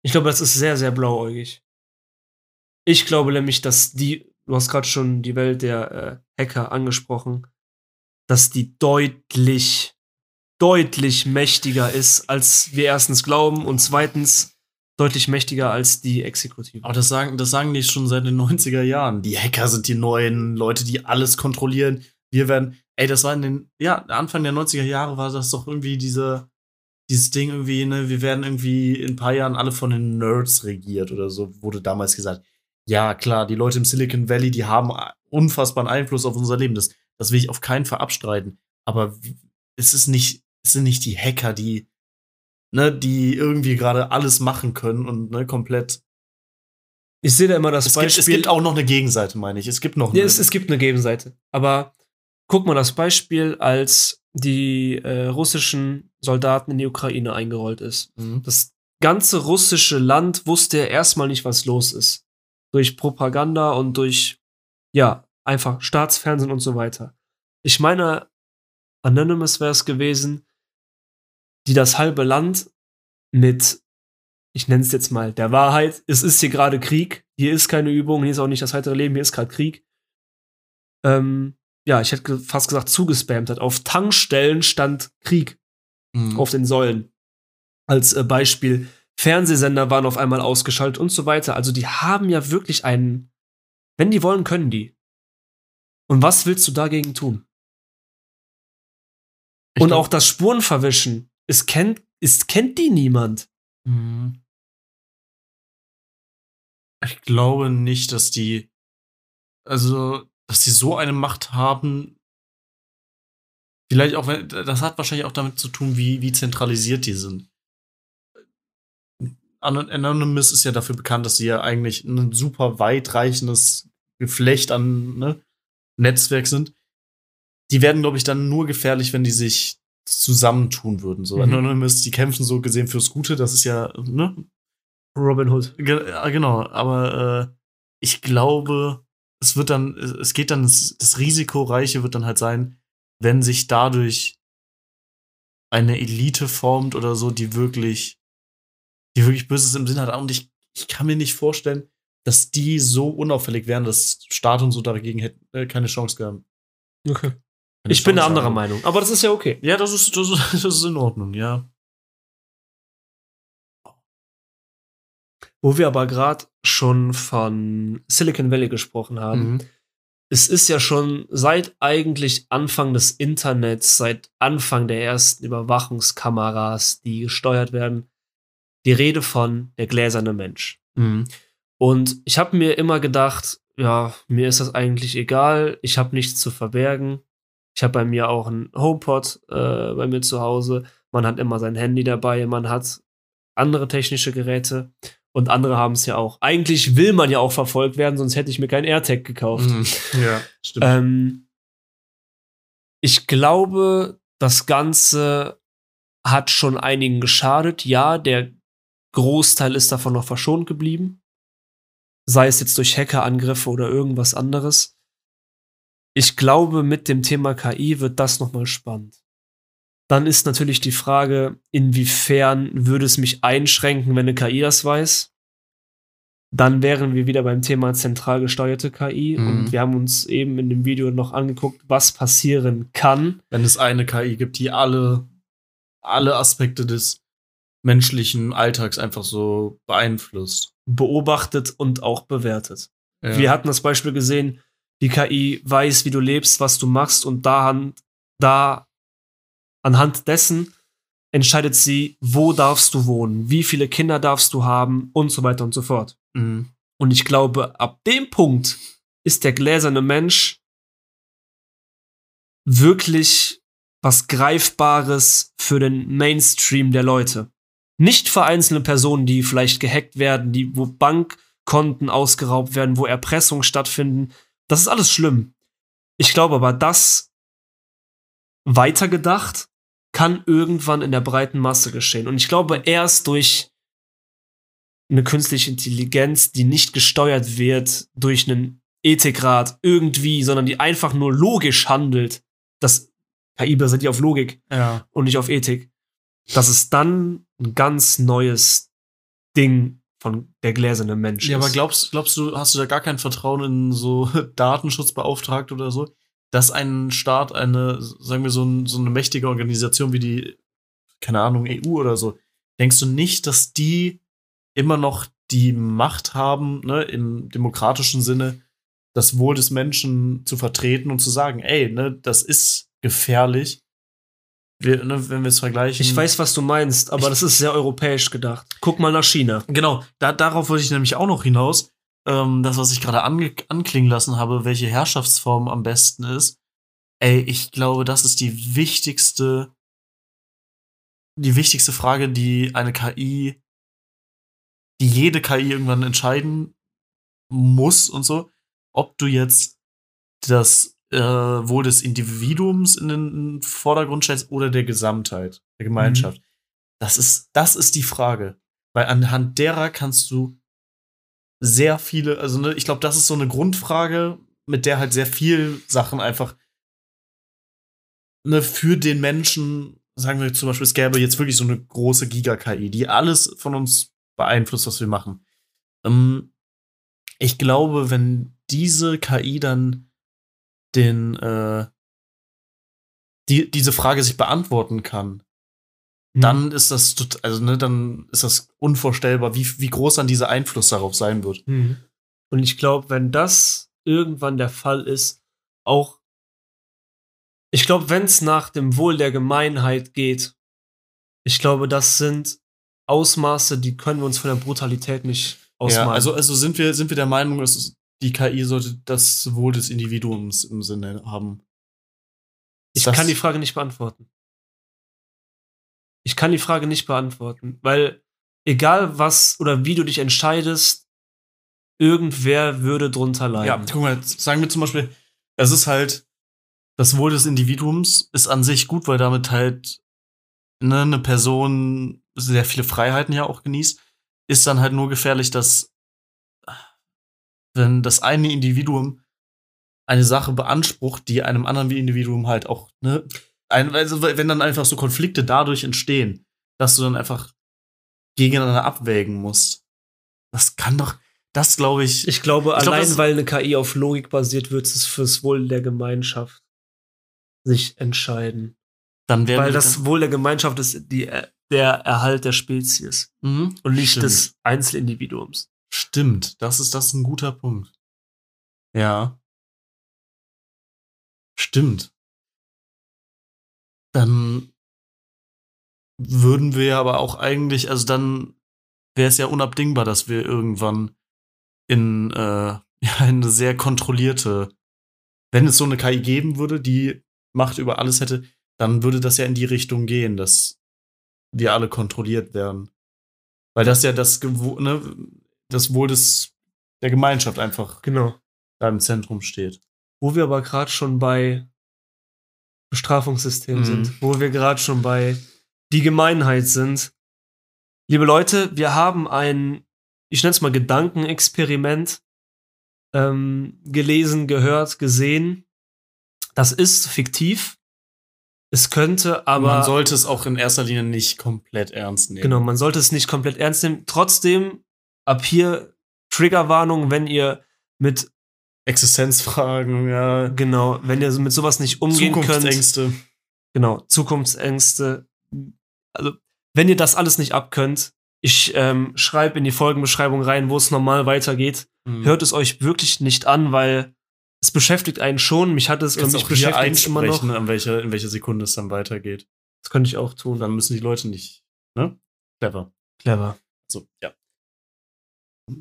Ich glaube, das ist sehr, sehr blauäugig. Ich glaube nämlich, dass die, du hast gerade schon die Welt der äh, Hacker angesprochen, dass die deutlich, deutlich mächtiger ist, als wir erstens glauben und zweitens deutlich mächtiger als die Exekutive. Aber das sagen, das sagen die schon seit den 90er Jahren. Die Hacker sind die neuen Leute, die alles kontrollieren. Wir werden, ey, das war in den, ja, Anfang der 90er Jahre war das doch irgendwie diese, dieses Ding irgendwie, ne, wir werden irgendwie in ein paar Jahren alle von den Nerds regiert oder so, wurde damals gesagt. Ja, klar, die Leute im Silicon Valley, die haben unfassbaren Einfluss auf unser Leben. Das, das will ich auf keinen Fall abstreiten. Aber es ist nicht, es sind nicht die Hacker, die, ne, die irgendwie gerade alles machen können und ne, komplett Ich sehe da immer das es gibt, Beispiel. es gibt auch noch eine Gegenseite, meine ich. Es gibt noch Ja, eine. es, es gibt eine Gegenseite. Aber guck mal das Beispiel, als die äh, russischen Soldaten in die Ukraine eingerollt ist. Mhm. Das ganze russische Land wusste ja erstmal nicht, was los ist. Durch Propaganda und durch, ja, einfach Staatsfernsehen und so weiter. Ich meine, Anonymous wäre es gewesen, die das halbe Land mit ich nenne es jetzt mal, der Wahrheit. Es ist hier gerade Krieg. Hier ist keine Übung, hier ist auch nicht das heitere Leben, hier ist gerade Krieg. Ähm, ja, ich hätte fast gesagt, zugespammt hat. Auf Tankstellen stand Krieg Mhm. auf den Säulen. Als äh, Beispiel, Fernsehsender waren auf einmal ausgeschaltet und so weiter. Also die haben ja wirklich einen, wenn die wollen, können die. Und was willst du dagegen tun? Ich und glaub- auch das Spurenverwischen, es kennt, es kennt die niemand. Mhm. Ich glaube nicht, dass die, also, dass die so eine Macht haben. Vielleicht auch, wenn, das hat wahrscheinlich auch damit zu tun, wie, wie zentralisiert die sind. An- Anonymous ist ja dafür bekannt, dass sie ja eigentlich ein super weitreichendes Geflecht an ne, Netzwerk sind. Die werden, glaube ich, dann nur gefährlich, wenn die sich zusammentun würden. So Mhm. Anonymous, die kämpfen so gesehen fürs Gute, das ist ja, ne, Robin Hood. Ge genau, aber äh, ich glaube, es wird dann, es geht dann, das, Risikoreiche wird dann halt sein, wenn sich dadurch eine Elite formt oder so, die wirklich, die wirklich Böses im Sinn hat. Und ich, ich kann mir nicht vorstellen, dass die so unauffällig wären, dass Staat und so dagegen hätten äh, keine Chance gehabt. Okay. Keine Ich bin eine andere. Meinung, aber das ist ja okay. Ja, das ist, das ist, das ist in Ordnung, ja. Wo wir aber gerade schon von Silicon Valley gesprochen haben, Mhm. es ist ja schon seit eigentlich Anfang des Internets, seit Anfang der ersten Überwachungskameras, die gesteuert werden, die Rede von der gläserne Mensch. Mhm. Und ich habe mir immer gedacht, ja, mir ist das eigentlich egal, ich habe nichts zu verbergen. Ich habe bei mir auch einen HomePod äh, bei mir zu Hause. Man hat immer sein Handy dabei, man hat andere technische Geräte und andere haben es ja auch. Eigentlich will man ja auch verfolgt werden, sonst hätte ich mir kein AirTag gekauft. Mhm. Ja, stimmt. Ähm, ich glaube, das Ganze hat schon einigen geschadet. Ja, der Großteil ist davon noch verschont geblieben. Sei es jetzt durch Hackerangriffe oder irgendwas anderes. Ich glaube, mit dem Thema KI wird das nochmal spannend. Dann ist natürlich die Frage, inwiefern würde es mich einschränken, wenn eine KI das weiß? Dann wären wir wieder beim Thema zentral gesteuerte KI Mhm. und wir haben uns eben in dem Video noch angeguckt, was passieren kann. wenn es eine KI gibt, die alle, alle Aspekte des menschlichen Alltags einfach so beeinflusst. beobachtet und auch bewertet. Ja. Wir hatten das Beispiel gesehen, die KI weiß, wie du lebst, was du machst und da, da anhand dessen entscheidet sie, wo darfst du wohnen, wie viele Kinder darfst du haben und so weiter und so fort. Mhm. Und ich glaube, ab dem Punkt ist der gläserne Mensch wirklich was Greifbares für den Mainstream der Leute. Nicht für einzelne Personen, die vielleicht gehackt werden, die, wo Bankkonten ausgeraubt werden, wo Erpressungen stattfinden. Das ist alles schlimm. Ich glaube aber, das weitergedacht kann irgendwann in der breiten Masse geschehen. Und ich glaube, erst durch eine künstliche Intelligenz, die nicht gesteuert wird durch einen Ethikrat irgendwie, sondern die einfach nur logisch handelt. Das KI basiert ja auf Logik ja. und nicht auf Ethik. Dass es dann ein ganz neues Ding von der gläserne Mensch Ja, ist. aber glaubst, glaubst du, hast du da gar kein Vertrauen in so (laughs) Datenschutzbeauftragte oder so, dass ein Staat eine, sagen wir so, ein, so eine mächtige Organisation wie die, keine Ahnung, EU oder so, denkst du nicht, dass die immer noch die Macht haben, ne, im demokratischen Sinne, das Wohl des Menschen zu vertreten und zu sagen, ey, ne, das ist gefährlich. Wir, ne, wenn wir es vergleichen. ich weiß, was du meinst, aber das ist sehr europäisch gedacht. Guck mal nach China. Genau, da, darauf wollte ich nämlich auch noch hinaus. Ähm, das, was ich gerade anklingen lassen habe, welche Herrschaftsform am besten ist. Ey, ich glaube, das ist die wichtigste, die wichtigste Frage, die eine KI, die jede KI irgendwann entscheiden muss und so, ob du jetzt das äh, Wohl des Individuums in den Vordergrund stellst oder der Gesamtheit, der Gemeinschaft. Das ist, das ist die Frage. Weil anhand derer kannst du sehr viele, also ne, ich glaube, das ist so eine Grundfrage, mit der halt sehr viel Sachen einfach ne, für den Menschen, sagen wir zum Beispiel, es gäbe jetzt wirklich so eine große Giga-KI, die alles von uns beeinflusst, was wir machen. Ähm, ich glaube, wenn diese KI dann den, äh, die, diese Frage sich beantworten kann, Mhm. dann ist das, also ne, dann ist das unvorstellbar, wie, wie groß dann dieser Einfluss darauf sein wird. Mhm. Und ich glaube, wenn das irgendwann der Fall ist, auch, ich glaube, wenn es nach dem Wohl der Gemeinheit geht, ich glaube, das sind Ausmaße, die können wir uns von der Brutalität nicht ausmalen. Ja, also, also sind wir, sind wir der Meinung, dass die KI sollte das Wohl des Individuums im Sinne haben. ich das- kann die Frage nicht beantworten. Ich kann die Frage nicht beantworten, weil egal was oder wie du dich entscheidest, irgendwer würde drunter Ja, leiden. guck mal, sagen wir zum Beispiel, es ist halt, das Wohl des Individuums ist an sich gut, weil damit halt ne, eine Person sehr viele Freiheiten ja auch genießt. Ist dann halt nur gefährlich, dass wenn das eine Individuum eine Sache beansprucht, die einem anderen Individuum halt auch, ne, ein, also wenn dann einfach so Konflikte dadurch entstehen, dass du dann einfach gegeneinander abwägen musst. Das kann doch, das glaube ich, Ich glaube, Ich allein weil eine KI auf Logik basiert, wird es fürs Wohl der Gemeinschaft sich entscheiden. dann werden weil das Wohl der Gemeinschaft ist die, der Erhalt der Spezies Mhm. und nicht Stimmt. des Einzelindividuums. Stimmt, das ist das ist ein guter Punkt. Ja. Stimmt. Dann würden wir aber auch eigentlich, also dann wäre es ja unabdingbar, dass wir irgendwann in, äh, (laughs) ja, eine sehr kontrollierte, wenn es so eine KI geben würde, die Macht über alles hätte, dann würde das ja in die Richtung gehen, dass wir alle kontrolliert werden. Weil das ja das, ne, das Wohl des, der Gemeinschaft einfach Genau. da im Zentrum steht. Wo wir aber gerade schon bei Bestrafungssystem Mhm. sind, wo wir gerade schon bei die Gemeinheit sind. Liebe Leute, wir haben ein, ich nenne es mal Gedankenexperiment ähm, gelesen, gehört, gesehen. Das ist fiktiv. Es könnte aber. man sollte es auch in erster Linie nicht komplett ernst nehmen. Genau, man sollte es nicht komplett ernst nehmen. Trotzdem, ab hier Triggerwarnung, wenn ihr mit, Existenzfragen, ja. genau, wenn ihr mit sowas nicht umgehen könnt. Zukunftsängste. Genau, Zukunftsängste. Also, wenn ihr das alles nicht abkönnt, ich ähm, schreibe in die Folgenbeschreibung rein, wo es normal weitergeht. Mhm. Hört es euch wirklich nicht an, weil es beschäftigt einen schon. Mich hat es auch hier beschäftigt es immer noch. an welcher, in welcher Sekunde es dann weitergeht. Das könnte ich auch tun. Dann müssen die Leute nicht, ne? Clever. Clever. So, ja.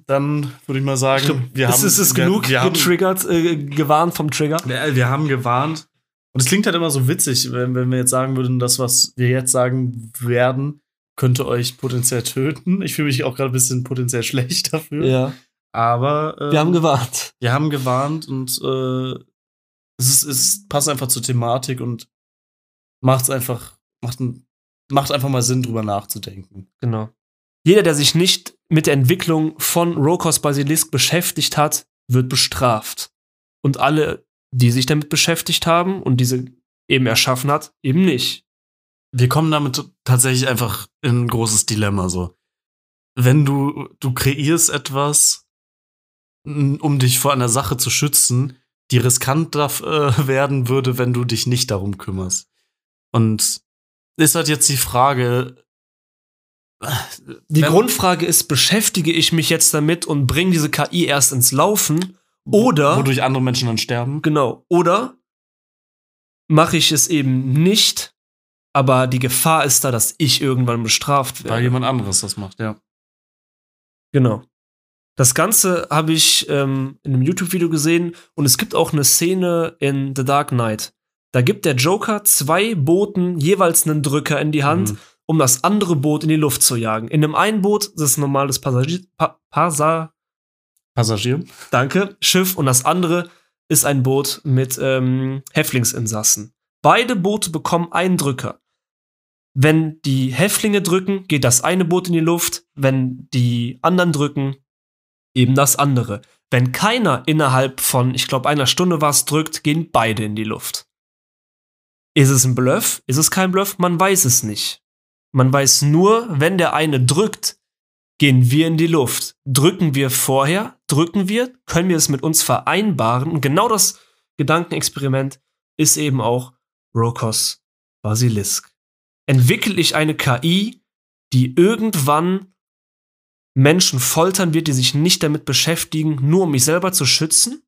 Dann würde ich mal sagen, glaub, wir es haben, ist es wir, genug wir haben, getriggert, äh, gewarnt vom Trigger. Ja, wir haben gewarnt. Und es klingt halt immer so witzig, wenn, wenn wir jetzt sagen würden, das, was wir jetzt sagen werden, könnte euch potenziell töten. Ich fühle mich auch gerade ein bisschen potenziell (laughs) schlecht dafür. Ja. Aber ähm, Wir haben gewarnt. wir haben gewarnt und äh, es, ist, es passt einfach zur Thematik und macht's einfach, macht, macht einfach mal Sinn, drüber nachzudenken. Genau. Jeder, der sich nicht mit der Entwicklung von Rokos Basilisk beschäftigt hat, wird bestraft. Und alle, die sich damit beschäftigt haben und diese eben erschaffen hat, eben nicht. wir kommen damit tatsächlich einfach in ein großes Dilemma so. Wenn du du kreierst etwas, um dich vor einer Sache zu schützen, die riskant äh, werden würde, wenn du dich nicht darum kümmerst. Und ist halt jetzt die Frage. Die wenn- Grundfrage ist, beschäftige ich mich jetzt damit und bringe diese KI erst ins Laufen? Oder, wodurch andere Menschen dann sterben. genau, oder mache ich es eben nicht, aber die Gefahr ist da, dass ich irgendwann bestraft Weil werde. jemand anderes das macht, ja. Genau. Das Ganze habe ich ähm, in einem YouTube-Video gesehen und es gibt auch eine Szene in The Dark Knight. Da gibt der Joker zwei Booten jeweils einen Drücker in die Hand, Mhm. Um das andere Boot in die Luft zu jagen. In dem einen Boot das ist ein normales Passagier, pa Pasa Passagier. danke, Schiff und das andere ist ein Boot mit ähm, Häftlingsinsassen. Beide Boote bekommen einen Drücker. Wenn die Häftlinge drücken, geht das eine Boot in die Luft. Wenn die anderen drücken, eben das andere. Wenn keiner innerhalb von, ich glaube, einer Stunde was drückt, gehen beide in die Luft. Ist es ein Bluff? Ist es kein Bluff? Man weiß es nicht. Man weiß nur, wenn der eine drückt, gehen wir in die Luft? Drücken wir vorher? Drücken wir? Können wir es mit uns vereinbaren? Und genau das Gedankenexperiment ist eben auch Rokos Basilisk. Entwickle ich eine KI, die irgendwann Menschen foltern wird, die sich nicht damit beschäftigen, nur um mich selber zu schützen?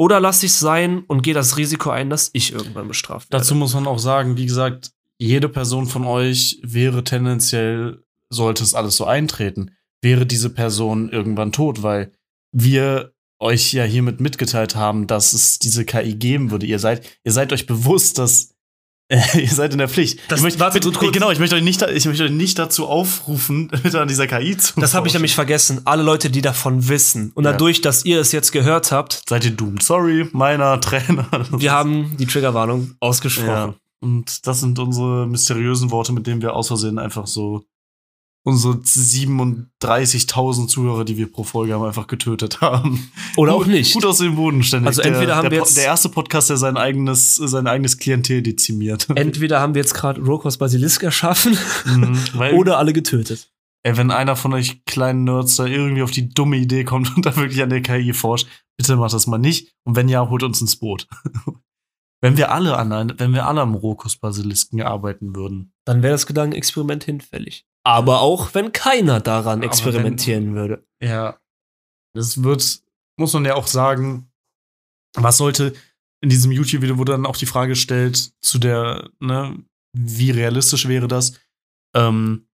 Oder lasse ich es sein und gehe das Risiko ein, dass ich irgendwann bestraft werde? Dazu muss man auch sagen, wie gesagt, jede Person von euch wäre tendenziell, sollte es alles so eintreten, wäre diese Person irgendwann tot, weil wir euch ja hiermit mitgeteilt haben, dass es diese KI geben würde. Ihr seid, ihr seid euch bewusst, dass äh, (laughs) ihr seid in der Pflicht. Das- ich möchte, warte, bitte, kurz- genau, ich möchte euch nicht, ich möchte euch nicht dazu aufrufen, (laughs) bitte an dieser KI zu. Das habe ich nämlich vergessen. Alle Leute, die davon wissen. Und Ja. dadurch, dass ihr es jetzt gehört habt, Seid ihr doomed? Sorry, meiner Trainer. wir haben die Triggerwarnung ausgesprochen. Ja. Und das sind unsere mysteriösen Worte, mit denen wir aus Versehen einfach so unsere 37.000 Zuhörer, die wir pro Folge haben, einfach getötet haben. Oder Gut- auch nicht. Gut aus dem Boden ständig. Also entweder der, haben der, wir jetzt- der erste Podcast, der sein eigenes, sein eigenes Klientel dezimiert. (laughs) Entweder haben wir jetzt gerade Rokos Basilisk erschaffen Mhm, oder alle getötet. ey, wenn einer von euch kleinen Nerds da irgendwie auf die dumme Idee kommt (laughs) und da wirklich an der KI forscht, bitte macht das mal nicht. Und wenn ja, holt uns ins Boot. (laughs) wenn wir alle an, ein- wenn wir alle am Rokus Basilisken arbeiten würden. Dann wäre das Gedankenexperiment hinfällig. Aber auch wenn keiner daran experimentieren würde. Ja. Das wird, muss man ja auch sagen, was sollte in diesem YouTube-Video wurde dann auch die Frage gestellt zu der, ne, wie realistisch wäre das? Ähm,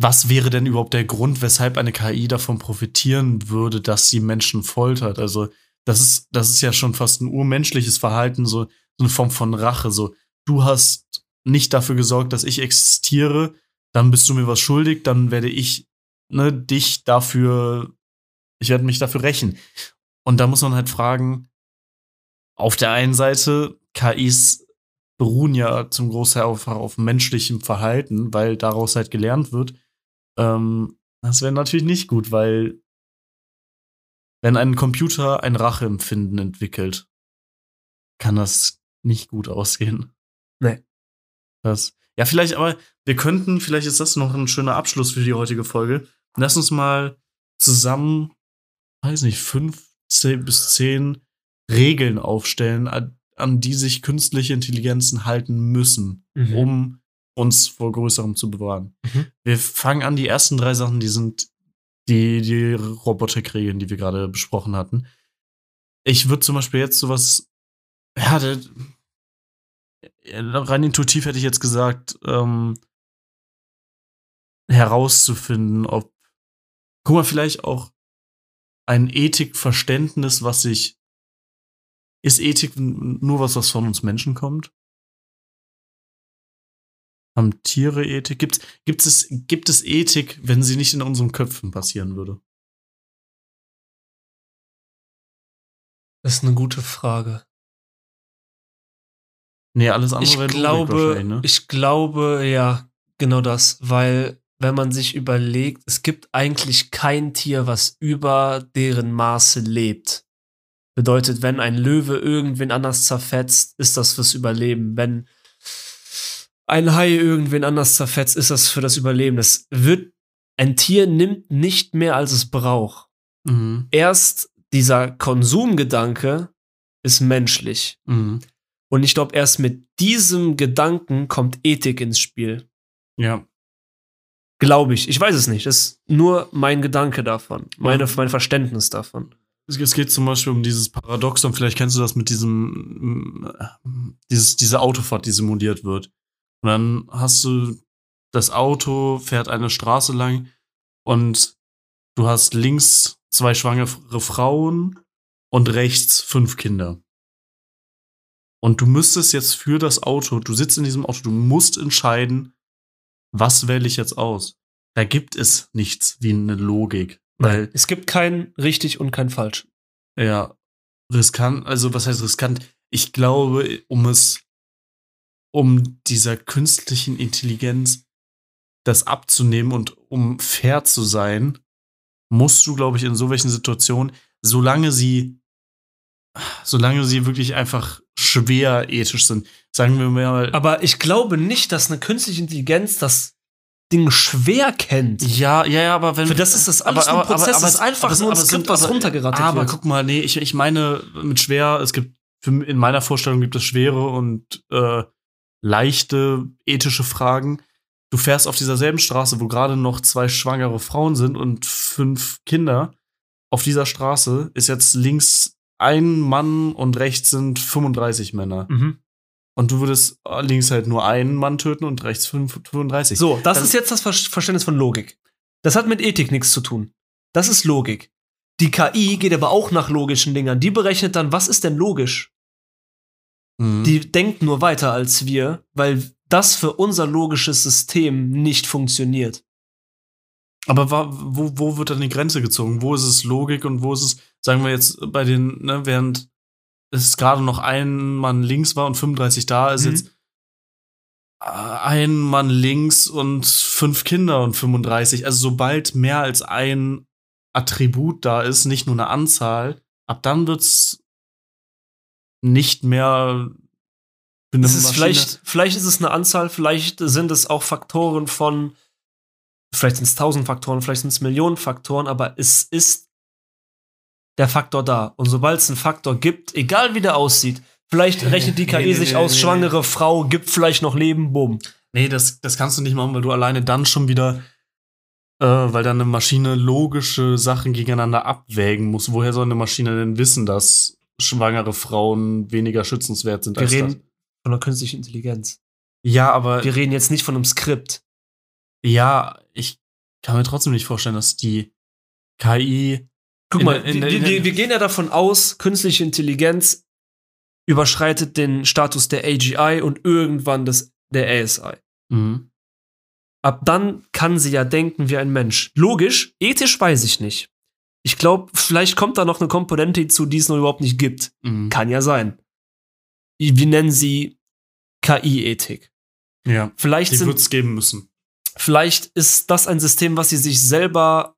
was wäre denn überhaupt der Grund, weshalb eine KI davon profitieren würde, dass sie Menschen foltert? Also, das ist, das ist ja schon fast ein urmenschliches Verhalten, so, so eine Form von Rache. So, du hast nicht dafür gesorgt, dass ich existiere, dann bist du mir was schuldig, dann werde ich ne, dich dafür, ich werde mich dafür rächen. Und da muss man halt fragen, auf der einen Seite, KIs beruhen ja zum Großteil auf, auf menschlichem Verhalten, weil daraus halt gelernt wird. Ähm, das wäre natürlich nicht gut, weil wenn ein Computer ein Racheempfinden entwickelt, kann das nicht gut ausgehen. Nee. Das, ja, vielleicht, aber wir könnten, vielleicht ist das noch ein schöner Abschluss für die heutige Folge. Lass uns mal zusammen, weiß nicht, fünf zehn bis zehn Regeln aufstellen, an, an die sich künstliche Intelligenzen halten müssen, Mhm. um uns vor Größerem zu bewahren. Mhm. Wir fangen an, die ersten drei Sachen, die sind die, die Robotikregeln, die wir gerade besprochen hatten. Ich würde zum Beispiel jetzt sowas, ja, rein intuitiv hätte ich jetzt gesagt, ähm, herauszufinden, ob, guck mal, vielleicht auch ein Ethikverständnis, was sich, ist Ethik nur was, was von uns Menschen kommt? Haben Tiere Ethik? Gibt's, gibt, es, gibt es Ethik, wenn sie nicht in unseren Köpfen passieren würde? Das ist eine gute Frage. Nee, alles andere Ich wäre glaube, ne? ich glaube, ja, genau das, weil wenn man sich überlegt, es gibt eigentlich kein Tier, was über deren Maße lebt. Bedeutet, wenn ein Löwe irgendwen anders zerfetzt, ist das fürs Überleben. Wenn ein Hai irgendwen anders zerfetzt, ist das für das Überleben. Das wird, ein Tier nimmt nicht mehr, als es braucht. Mhm. Erst dieser Konsumgedanke ist menschlich. Mhm. Und ich glaube, erst mit diesem Gedanken kommt Ethik ins Spiel. Ja. Glaube ich. Ich weiß es nicht. Das ist nur mein Gedanke davon. Meine, mein Verständnis davon. Es geht zum Beispiel um dieses Paradoxon, vielleicht kennst du das mit diesem, äh, dieses, diese Autofahrt, die simuliert wird. Und dann hast du, das Auto fährt eine Straße lang und du hast links zwei schwangere Frauen und rechts fünf Kinder. Und du müsstest jetzt für das Auto, du sitzt in diesem Auto, du musst entscheiden, was wähle ich jetzt aus? Da gibt es nichts wie eine Logik. Weil Es gibt kein richtig und kein falsch. ja, riskant, also was heißt riskant? Ich glaube, um es, um dieser künstlichen Intelligenz das abzunehmen und um fair zu sein, musst du, glaube ich, in so welchen Situationen, solange sie, solange sie wirklich einfach schwer ethisch sind, sagen wir mal, Aber ich glaube nicht, dass eine künstliche Intelligenz das Ding schwer kennt. Ja, ja, ja, aber wenn. Für das ist das alles nur ein Prozess, das ist einfach aber- nur ein aber Skript, sind- was aber- runtergerattet Aber wird. guck mal, nee, ich, ich meine mit schwer, es gibt, für, in meiner Vorstellung gibt es schwere und äh, leichte ethische Fragen. Du fährst auf dieser selben Straße, wo gerade noch zwei schwangere Frauen sind und fünf Kinder. Auf dieser Straße ist jetzt links ein Mann und rechts sind 35 Männer. Mhm. Und du würdest äh, links halt nur einen Mann töten und rechts fünf- 35. So, das Dann- ist jetzt das Ver Verständnis von Logik. Das hat mit Ethik nichts zu tun. Das ist Logik. Die KI geht aber auch nach logischen Dingern. Die berechnet dann, was ist denn logisch? Mhm. Die denkt nur weiter als wir, weil das für unser logisches System nicht funktioniert. Aber wo, wo wird dann die Grenze gezogen? Wo ist es Logik und wo ist es, sagen wir jetzt, bei den, ne, während es gerade noch ein Mann links war und 35 da, ist Mhm. jetzt äh, ein Mann links und fünf Kinder und 35. Also sobald mehr als ein Attribut da ist, nicht nur eine Anzahl, ab dann wird's nicht mehr Es ist Maschine- vielleicht, vielleicht ist es eine Anzahl, vielleicht sind es auch Faktoren von, vielleicht sind es tausend Faktoren, vielleicht sind es Millionen Faktoren, aber es ist der Faktor da. Und sobald es einen Faktor gibt, egal wie der aussieht, vielleicht (laughs) rechnet die KI Nee, nee, sich nee, aus, schwangere Frau, gibt vielleicht noch Leben, bumm. Nee, das, das kannst du nicht machen, weil du alleine dann schon wieder, äh, weil dann eine Maschine logische Sachen gegeneinander abwägen muss. Woher soll eine Maschine denn wissen, dass schwangere Frauen weniger schützenswert sind Wir als reden das? von einer künstlichen Intelligenz. Ja, aber Wir reden jetzt nicht von einem Skript. ja, ich kann mir trotzdem nicht vorstellen, dass die KI Guck In mal, der- in der- wir, in der- wir, wir gehen ja davon aus, künstliche Intelligenz überschreitet den Status der AGI und irgendwann des, der ASI. Mhm. Ab dann kann sie ja denken wie ein Mensch. Logisch, ethisch weiß ich nicht. Ich glaube, vielleicht kommt da noch eine Komponente hinzu, die es noch überhaupt nicht gibt. Mhm. Kann ja sein. Wir nennen sie KI-Ethik. Ja, Vielleicht, die sind, wird's geben müssen. vielleicht ist das ein System, was sie sich selber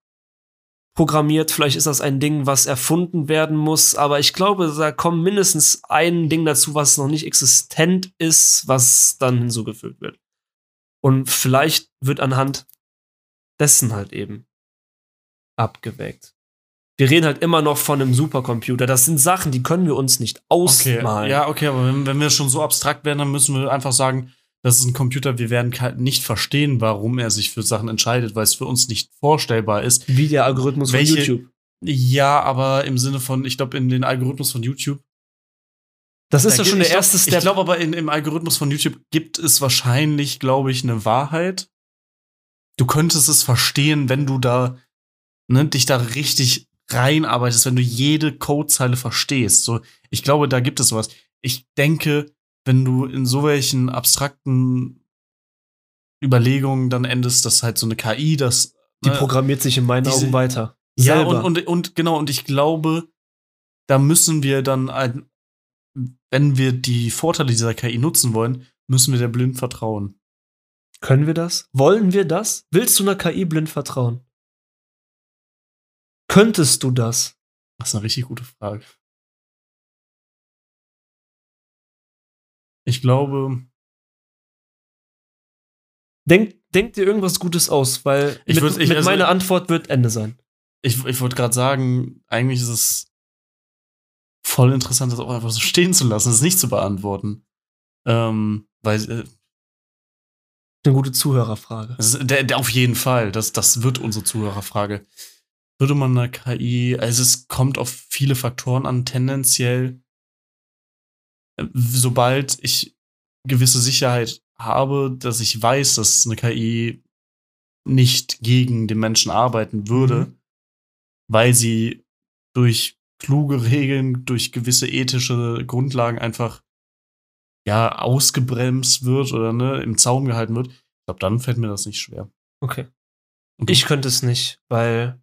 programmiert. Vielleicht ist das ein Ding, was erfunden werden muss. Aber ich glaube, da kommt mindestens ein Ding dazu, was noch nicht existent ist, was dann hinzugefügt wird. Und vielleicht wird anhand dessen halt eben abgewägt. Wir reden halt immer noch von einem Supercomputer. Das sind Sachen, die können wir uns nicht Okay, ausmalen. ja, okay, aber wenn, wenn wir schon so abstrakt werden, dann müssen wir einfach sagen, das ist ein Computer, wir werden nicht verstehen, warum er sich für Sachen entscheidet, weil es für uns nicht vorstellbar ist. Wie der Algorithmus Welche- von YouTube. Ja, aber im Sinne von, ich glaube, in den Algorithmus von YouTube. Das ist da ja schon der glaub- erste Step. Ich glaube aber, in, im Algorithmus von YouTube gibt es wahrscheinlich, glaube ich, eine Wahrheit. Du könntest es verstehen, wenn du da, ne, dich da richtig reinarbeitest, wenn du jede Codezeile verstehst. So, ich glaube, da gibt es sowas. Ich denke, wenn du in so welchen abstrakten Überlegungen dann endest, dass halt so eine KI das die ne, programmiert sich in meinen diese- Augen weiter. ja, Selber. und, und, und genau, und ich glaube, da müssen wir dann, ein, wenn wir die Vorteile dieser KI nutzen wollen, müssen wir der blind vertrauen. Können wir das? Wollen wir das? Willst du einer KI blind vertrauen? Könntest du das? Das ist eine richtig gute Frage. Ich glaube, Denk, denk dir irgendwas Gutes aus, weil Ich mit, würd- ich- mit also- meiner Antwort wird Ende sein. ich, ich wollte gerade sagen, eigentlich ist es voll interessant, das auch einfach so stehen zu lassen, es nicht zu beantworten. Ähm, weil äh, Eine gute Zuhörerfrage. Ist, der, der auf jeden Fall. Das, das wird unsere Zuhörerfrage. Würde man eine KI, also es kommt auf viele Faktoren an, tendenziell, äh, sobald ich gewisse Sicherheit habe, dass ich weiß, dass eine KI nicht gegen den Menschen arbeiten würde, Mhm. weil sie durch kluge Regeln, durch gewisse ethische Grundlagen einfach ja ausgebremst wird oder ne, im Zaum gehalten wird. Ich glaube, dann fällt mir das nicht schwer. Okay. Du? Ich könnte es nicht, weil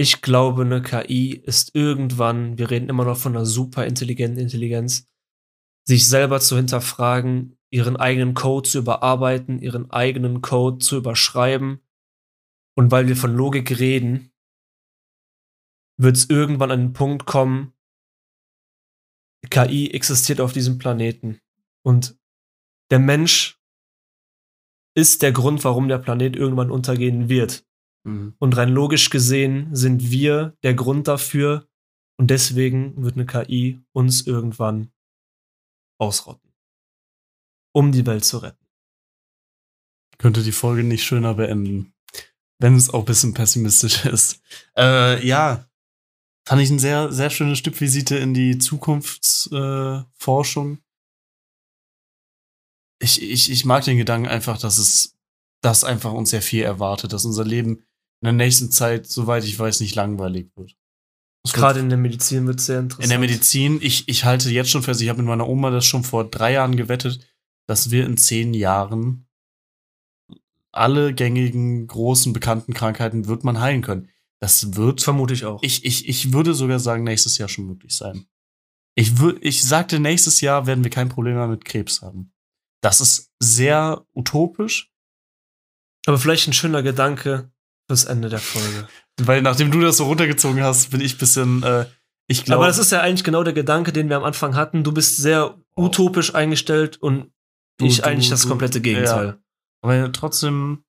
ich glaube, eine KI ist irgendwann, wir reden immer noch von einer super intelligenten Intelligenz, sich selber zu hinterfragen, ihren eigenen Code zu überarbeiten, ihren eigenen Code zu überschreiben. Und weil wir von Logik reden, wird es irgendwann an den Punkt kommen, KI existiert auf diesem Planeten. Und der Mensch ist der Grund, warum der Planet irgendwann untergehen wird. Mhm. Und rein logisch gesehen sind wir der Grund dafür. Und deswegen wird eine KI uns irgendwann ausrotten. Um die Welt zu retten. Könnte die Folge nicht schöner beenden. Wenn es auch ein bisschen pessimistisch (laughs) ist. Äh, ja. Fand ich ein sehr, sehr schöne Stippvisite in die Zukunftsforschung. Äh, ich, ich, ich mag den Gedanken einfach, dass es, dass einfach uns sehr viel erwartet, dass unser Leben in der nächsten Zeit, soweit ich weiß, nicht langweilig wird. Wird- Gerade in der Medizin wird es sehr interessant. in der Medizin, ich, ich halte jetzt schon fest, ich habe mit meiner Oma das schon vor drei Jahren gewettet, dass wir in zehn Jahren alle gängigen, großen, bekannten Krankheiten wird man heilen können. Das wird, Vermute ich auch. ich, ich, ich würde sogar sagen, nächstes Jahr schon möglich sein. Ich, ich sagte, nächstes Jahr werden wir kein Problem mehr mit Krebs haben. Das ist sehr utopisch, Aber vielleicht ein schöner Gedanke fürs Ende der Folge. weil nachdem du das so runtergezogen hast, bin ich bisschen, äh, ich glaube. Aber das ist ja eigentlich genau der Gedanke, den wir am Anfang hatten. Du bist sehr utopisch eingestellt und Du- ich du- eigentlich das komplette Gegenteil. Aber trotzdem,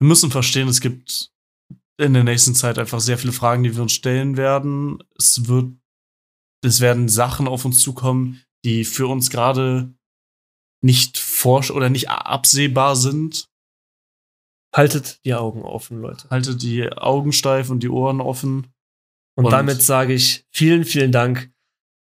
wir müssen verstehen, es gibt in der nächsten Zeit einfach sehr viele Fragen, die wir uns stellen werden. Es wird, es werden Sachen auf uns zukommen, die für uns gerade nicht forsch oder nicht absehbar sind. Haltet die Augen offen, Leute. Halte die Augen steif und die Ohren offen. Und, Und- damit sage ich vielen, vielen Dank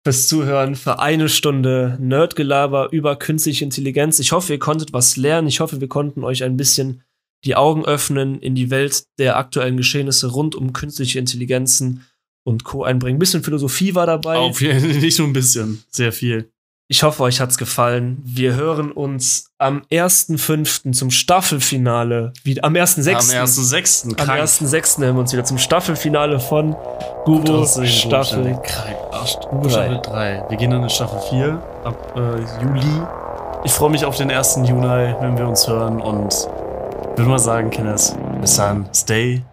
fürs Zuhören, für eine Stunde Nerdgelaber über künstliche Intelligenz. Ich hoffe, ihr konntet was lernen. Ich hoffe, wir konnten euch ein bisschen die Augen öffnen in die Welt der aktuellen Geschehnisse rund um künstliche Intelligenzen und Co. einbringen. Ein bisschen Philosophie war dabei. Auf nicht nur ein bisschen, sehr viel. Ich hoffe, euch hat's gefallen. Wir hören uns am 1.5. zum Staffelfinale. Wie, am 1.6. Am 1.6. Am krank. 1.6. hören wir uns wieder zum Staffelfinale von Gubo Staffel. Krank. Gubo Drei. Staffel 3. Wir gehen dann in Staffel 4 ab äh, Juli. Ich freue mich auf den 1. Juni, wenn wir uns hören und würde mal sagen, Kenneth, bis dann. Stay